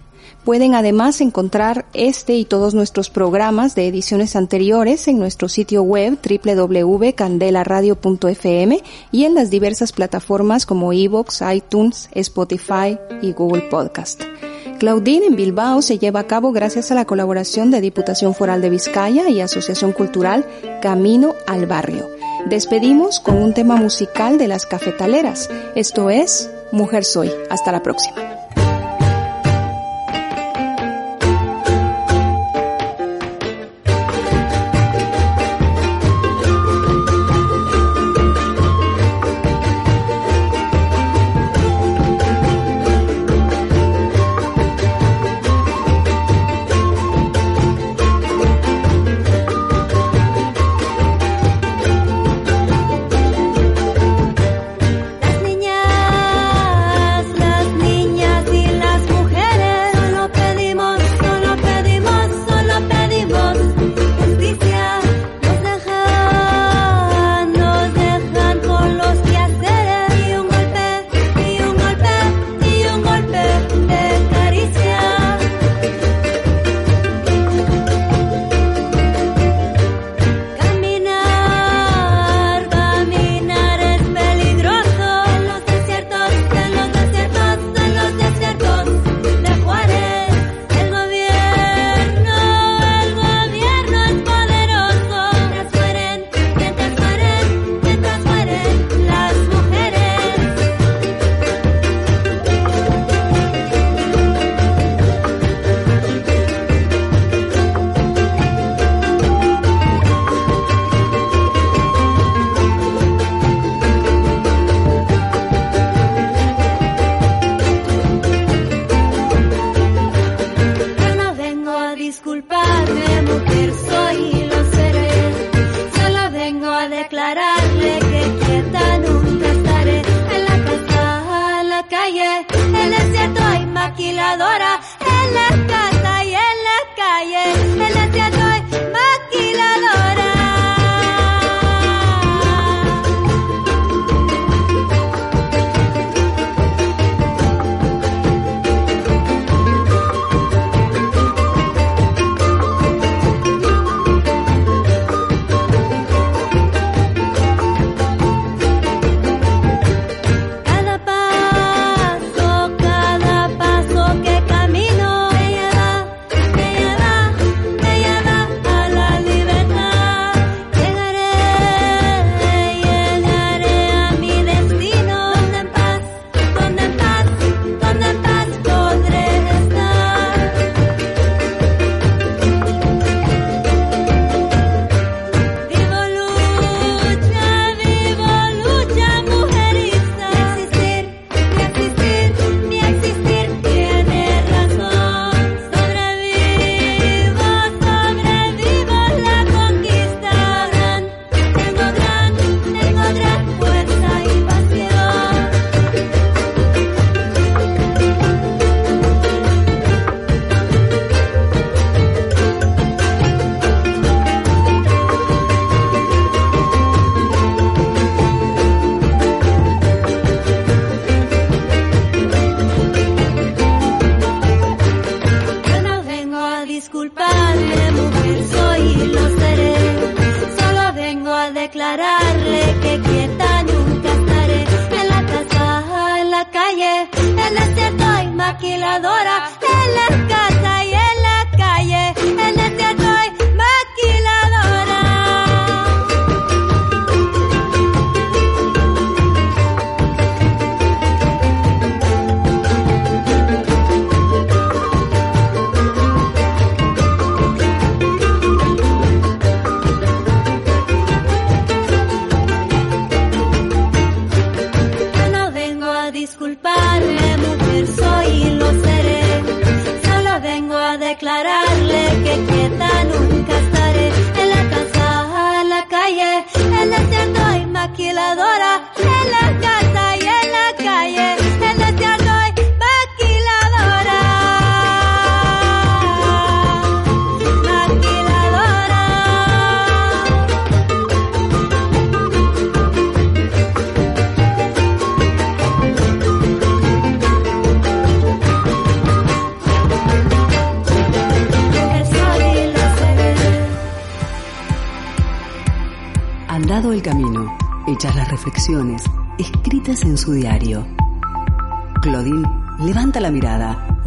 Speaker 5: Pueden además encontrar este y todos nuestros programas de ediciones anteriores en nuestro sitio web www.candelaradio.fm y en las diversas plataformas como Evox, iTunes, Spotify y Google Podcast. Claudine en Bilbao se lleva a cabo gracias a la colaboración de Diputación Foral de Vizcaya y Asociación Cultural Camino al Barrio. Despedimos con un tema musical de las cafetaleras. Esto es Mujer Soy. Hasta la próxima.